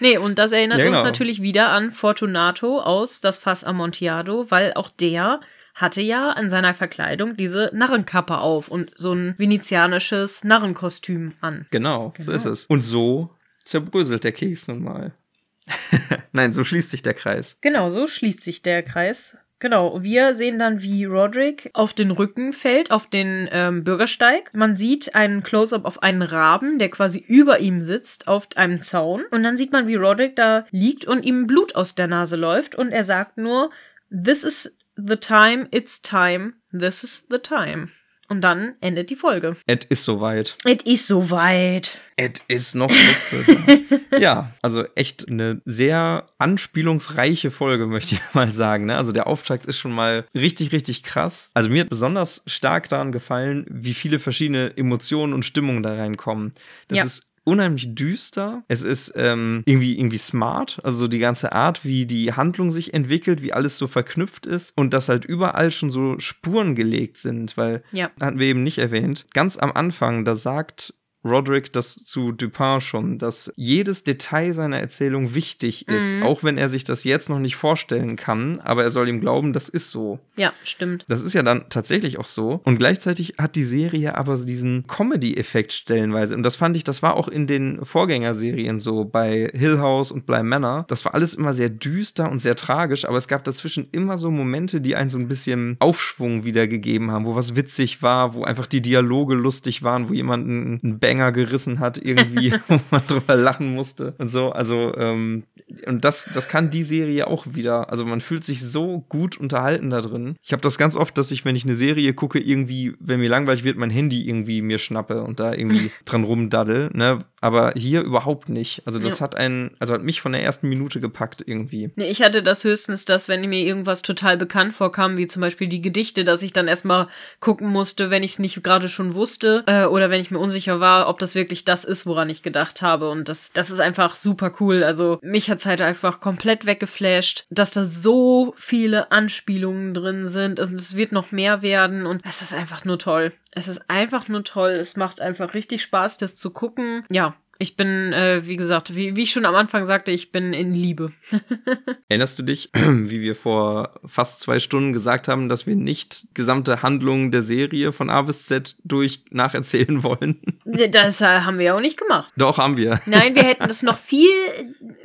Nee, und das erinnert Ja, uns genau. natürlich wieder an Fortunato aus Das Fass Amontillado, weil auch der hatte ja an seiner Verkleidung diese Narrenkappe auf und so ein venezianisches Narrenkostüm an. Genau, genau. so ist es. Und so zerbröselt der Keks nun mal. [laughs] Nein, so schließt sich der Kreis. Genau, so schließt sich der Kreis. Genau, wir sehen dann, wie Roderick auf den Rücken fällt, auf den ähm, Bürgersteig. Man sieht einen Close-up auf einen Raben, der quasi über ihm sitzt, auf einem Zaun. Und dann sieht man, wie Roderick da liegt und ihm Blut aus der Nase läuft. Und er sagt nur, This is the time, it's time, this is the time. Und dann endet die Folge. Et ist soweit. Et ist soweit. Et ist noch [laughs] Ja, also echt eine sehr anspielungsreiche Folge, möchte ich mal sagen. Ne? Also der Auftakt ist schon mal richtig, richtig krass. Also mir hat besonders stark daran gefallen, wie viele verschiedene Emotionen und Stimmungen da reinkommen. Das ja. ist unheimlich düster. Es ist ähm, irgendwie, irgendwie smart. Also so die ganze Art, wie die Handlung sich entwickelt, wie alles so verknüpft ist und dass halt überall schon so Spuren gelegt sind, weil, ja. hatten wir eben nicht erwähnt, ganz am Anfang, da sagt Roderick das zu Dupin schon, dass jedes Detail seiner Erzählung wichtig ist, mhm. auch wenn er sich das jetzt noch nicht vorstellen kann, aber er soll ihm glauben, das ist so. Ja, stimmt. Das ist ja dann tatsächlich auch so. Und gleichzeitig hat die Serie aber diesen Comedy-Effekt stellenweise. Und das fand ich, das war auch in den Vorgängerserien so, bei Hill House und Bly Manor. Das war alles immer sehr düster und sehr tragisch, aber es gab dazwischen immer so Momente, die einen so ein bisschen Aufschwung wiedergegeben haben, wo was witzig war, wo einfach die Dialoge lustig waren, wo jemand einen Bang Banger gerissen hat, irgendwie, [laughs] wo man drüber lachen musste und so. Also, ähm, und das, das kann die Serie auch wieder. Also man fühlt sich so gut unterhalten da drin. Ich habe das ganz oft, dass ich, wenn ich eine Serie gucke, irgendwie, wenn mir langweilig wird, mein Handy irgendwie mir schnappe und da irgendwie [laughs] dran rumdaddel, ne? Aber hier überhaupt nicht. Also das ja. hat einen, also hat mich von der ersten Minute gepackt irgendwie. Nee, ich hatte das höchstens, dass wenn mir irgendwas total bekannt vorkam, wie zum Beispiel die Gedichte, dass ich dann erstmal gucken musste, wenn ich es nicht gerade schon wusste, äh, oder wenn ich mir unsicher war, ob das wirklich das ist, woran ich gedacht habe. Und das, das ist einfach super cool. Also mich hat es halt einfach komplett weggeflasht, dass da so viele Anspielungen drin sind. Also, es wird noch mehr werden und es ist einfach nur toll. Es ist einfach nur toll. Es macht einfach richtig Spaß, das zu gucken. Ja, ich bin, äh, wie gesagt, wie, wie ich schon am Anfang sagte, ich bin in Liebe. [laughs] Erinnerst du dich, [clears throat] wie wir vor fast zwei Stunden gesagt haben, dass wir nicht gesamte Handlungen der Serie von A bis Z durch nacherzählen wollen? Das äh, haben wir ja auch nicht gemacht. Doch, haben wir. Nein, wir hätten [laughs] das noch viel,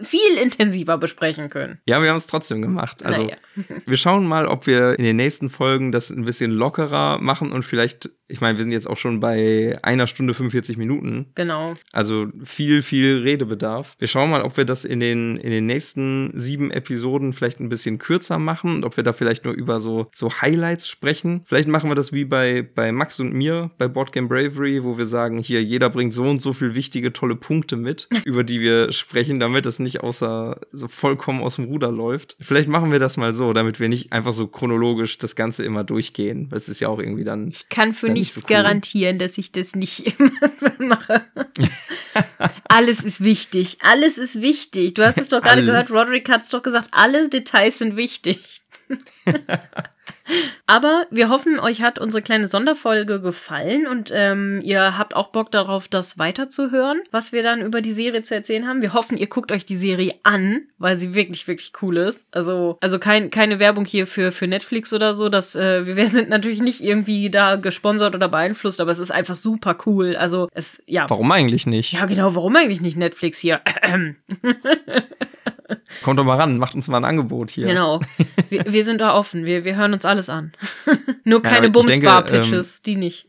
viel intensiver besprechen können. Ja, wir haben es trotzdem gemacht. Also, naja. [laughs] wir schauen mal, ob wir in den nächsten Folgen das ein bisschen lockerer machen und vielleicht, ich meine, wir sind jetzt auch schon bei einer Stunde 45 Minuten. Genau. Also viel, viel Redebedarf. Wir schauen mal, ob wir das in den, in den nächsten sieben Episoden vielleicht ein bisschen kürzer machen und ob wir da vielleicht nur über so, so Highlights sprechen. Vielleicht machen wir das wie bei, bei Max und mir bei Boardgame Bravery, wo wir sagen, hier, jeder bringt so und so viel wichtige, tolle Punkte mit, [laughs] über die wir sprechen, damit es nicht außer so vollkommen aus dem Ruder läuft. Vielleicht machen wir das mal so, damit wir nicht einfach so chronologisch das Ganze immer durchgehen, weil es ist ja auch irgendwie dann. Ich kann für nichts so cool. garantieren, dass ich das nicht [laughs] immer mache. [laughs] alles ist wichtig. Alles ist wichtig. Du hast es doch gerade gehört, Roderick hat es doch gesagt, alle Details sind wichtig. [laughs] Aber wir hoffen, euch hat unsere kleine Sonderfolge gefallen und ähm, ihr habt auch Bock darauf, das weiterzuhören, was wir dann über die Serie zu erzählen haben. Wir hoffen, ihr guckt euch die Serie an, weil sie wirklich, wirklich cool ist. Also, also kein, keine Werbung hier für, für Netflix oder so. Das, äh, wir sind natürlich nicht irgendwie da gesponsert oder beeinflusst, aber es ist einfach super cool. Also, es, ja. Warum eigentlich nicht? Ja, genau, warum eigentlich nicht Netflix hier? [clears throat] [laughs] Kommt doch mal ran, macht uns mal ein Angebot hier. Genau. [laughs] Wir, wir sind da offen, wir, wir hören uns alles an. [laughs] Nur keine ja, Bumsbar-Pitches, ähm, die nicht.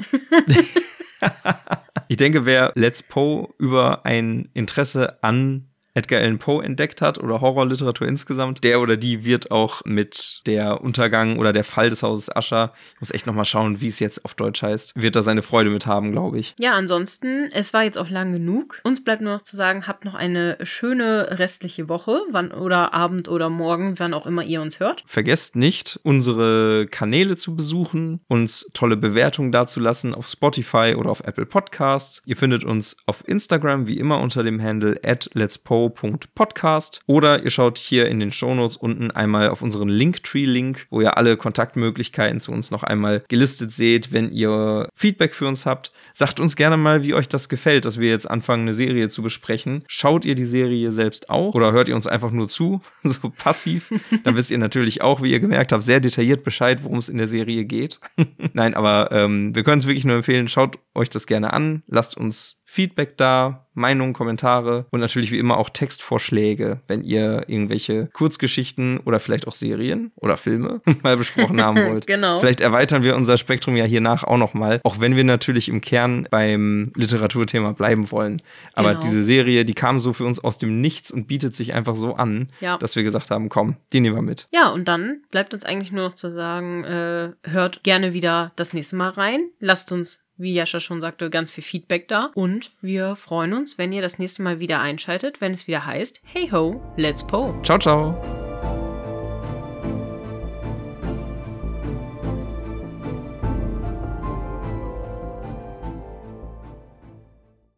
ich denke, wer Let's Poe über ein Interesse an Edgar Allan Poe entdeckt hat oder Horrorliteratur insgesamt, der oder die wird auch mit der Untergang oder der Fall des Hauses Ascher, ich muss echt nochmal schauen, wie es jetzt auf Deutsch heißt, wird da seine Freude mit haben, glaube ich. Ja, ansonsten, es war jetzt auch lang genug. Uns bleibt nur noch zu sagen, habt noch eine schöne restliche Woche, wann oder Abend oder Morgen, wann auch immer ihr uns hört. Vergesst nicht, unsere Kanäle zu besuchen, uns tolle Bewertungen dazulassen auf Spotify oder auf Apple Podcasts. Ihr findet uns auf Instagram wie immer unter dem Handle at Let's Poe heyho.podcast oder ihr schaut hier in den Shownotes unten einmal auf unseren Linktree-Link, wo ihr alle Kontaktmöglichkeiten zu uns noch einmal gelistet seht. Wenn ihr Feedback für uns habt, sagt uns gerne mal, wie euch das gefällt, dass wir jetzt anfangen, eine Serie zu besprechen. Schaut ihr die Serie selbst auch oder hört ihr uns einfach nur zu, [laughs] so passiv? Dann wisst ihr natürlich auch, wie ihr gemerkt habt, sehr detailliert Bescheid, worum es in der Serie geht. [laughs] Nein, aber ähm, wir können es wirklich nur empfehlen, schaut euch das gerne an, lasst uns Feedback da, Meinungen, Kommentare und natürlich wie immer auch Textvorschläge, wenn ihr irgendwelche Kurzgeschichten oder vielleicht auch Serien oder Filme [laughs] mal besprochen haben [laughs] wollt. genau. Vielleicht erweitern wir unser Spektrum ja hiernach auch noch mal, auch wenn wir natürlich im Kern beim Literaturthema bleiben wollen. Aber Genau. diese Serie, die kam so für uns aus dem Nichts und bietet sich einfach so an, Ja. dass wir gesagt haben, komm, die nehmen wir mit. Ja, und dann bleibt uns eigentlich nur noch zu sagen, äh, hört gerne wieder das nächste Mal rein. Lasst uns, wie Jascha schon sagte, ganz viel Feedback da. Und wir freuen uns, wenn ihr das nächste Mal wieder einschaltet, wenn es wieder heißt, hey ho, let's po. Ciao, ciao.